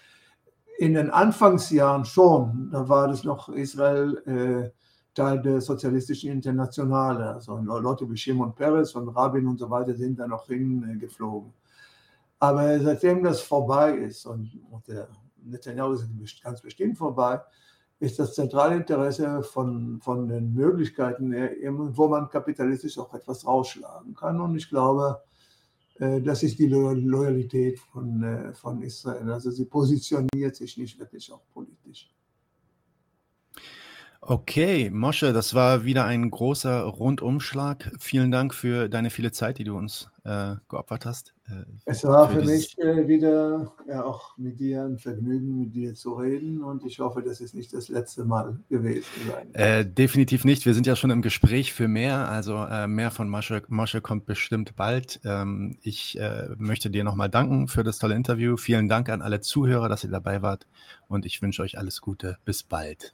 In den Anfangsjahren schon, da war das noch Israel äh, Teil der sozialistischen Internationale. Also Leute wie Shimon Peres und Rabin und so weiter sind da noch hingeflogen. Aber seitdem das vorbei ist und, und der Netanyahu ist ganz bestimmt vorbei, ist das zentrale Interesse von, von den Möglichkeiten, wo man kapitalistisch auch etwas rausschlagen kann. Und ich glaube, äh, das ist die Loyalität von, äh, von Israel. Also sie positioniert sich nicht wirklich auch politisch. Okay, Mosche, das war wieder ein großer Rundumschlag. Vielen Dank für deine viele Zeit, die du uns äh, geopfert hast. Äh, es war für, für mich äh, wieder ja, auch mit dir ein Vergnügen, mit dir zu reden und ich hoffe, das ist nicht das letzte Mal gewesen sein. Äh, definitiv nicht. Wir sind ja schon im Gespräch für mehr. Also äh, mehr von Mosche, Mosche kommt bestimmt bald. Ähm, ich äh, möchte dir nochmal danken für das tolle Interview. Vielen Dank an alle Zuhörer, dass ihr dabei wart und ich wünsche euch alles Gute. Bis bald.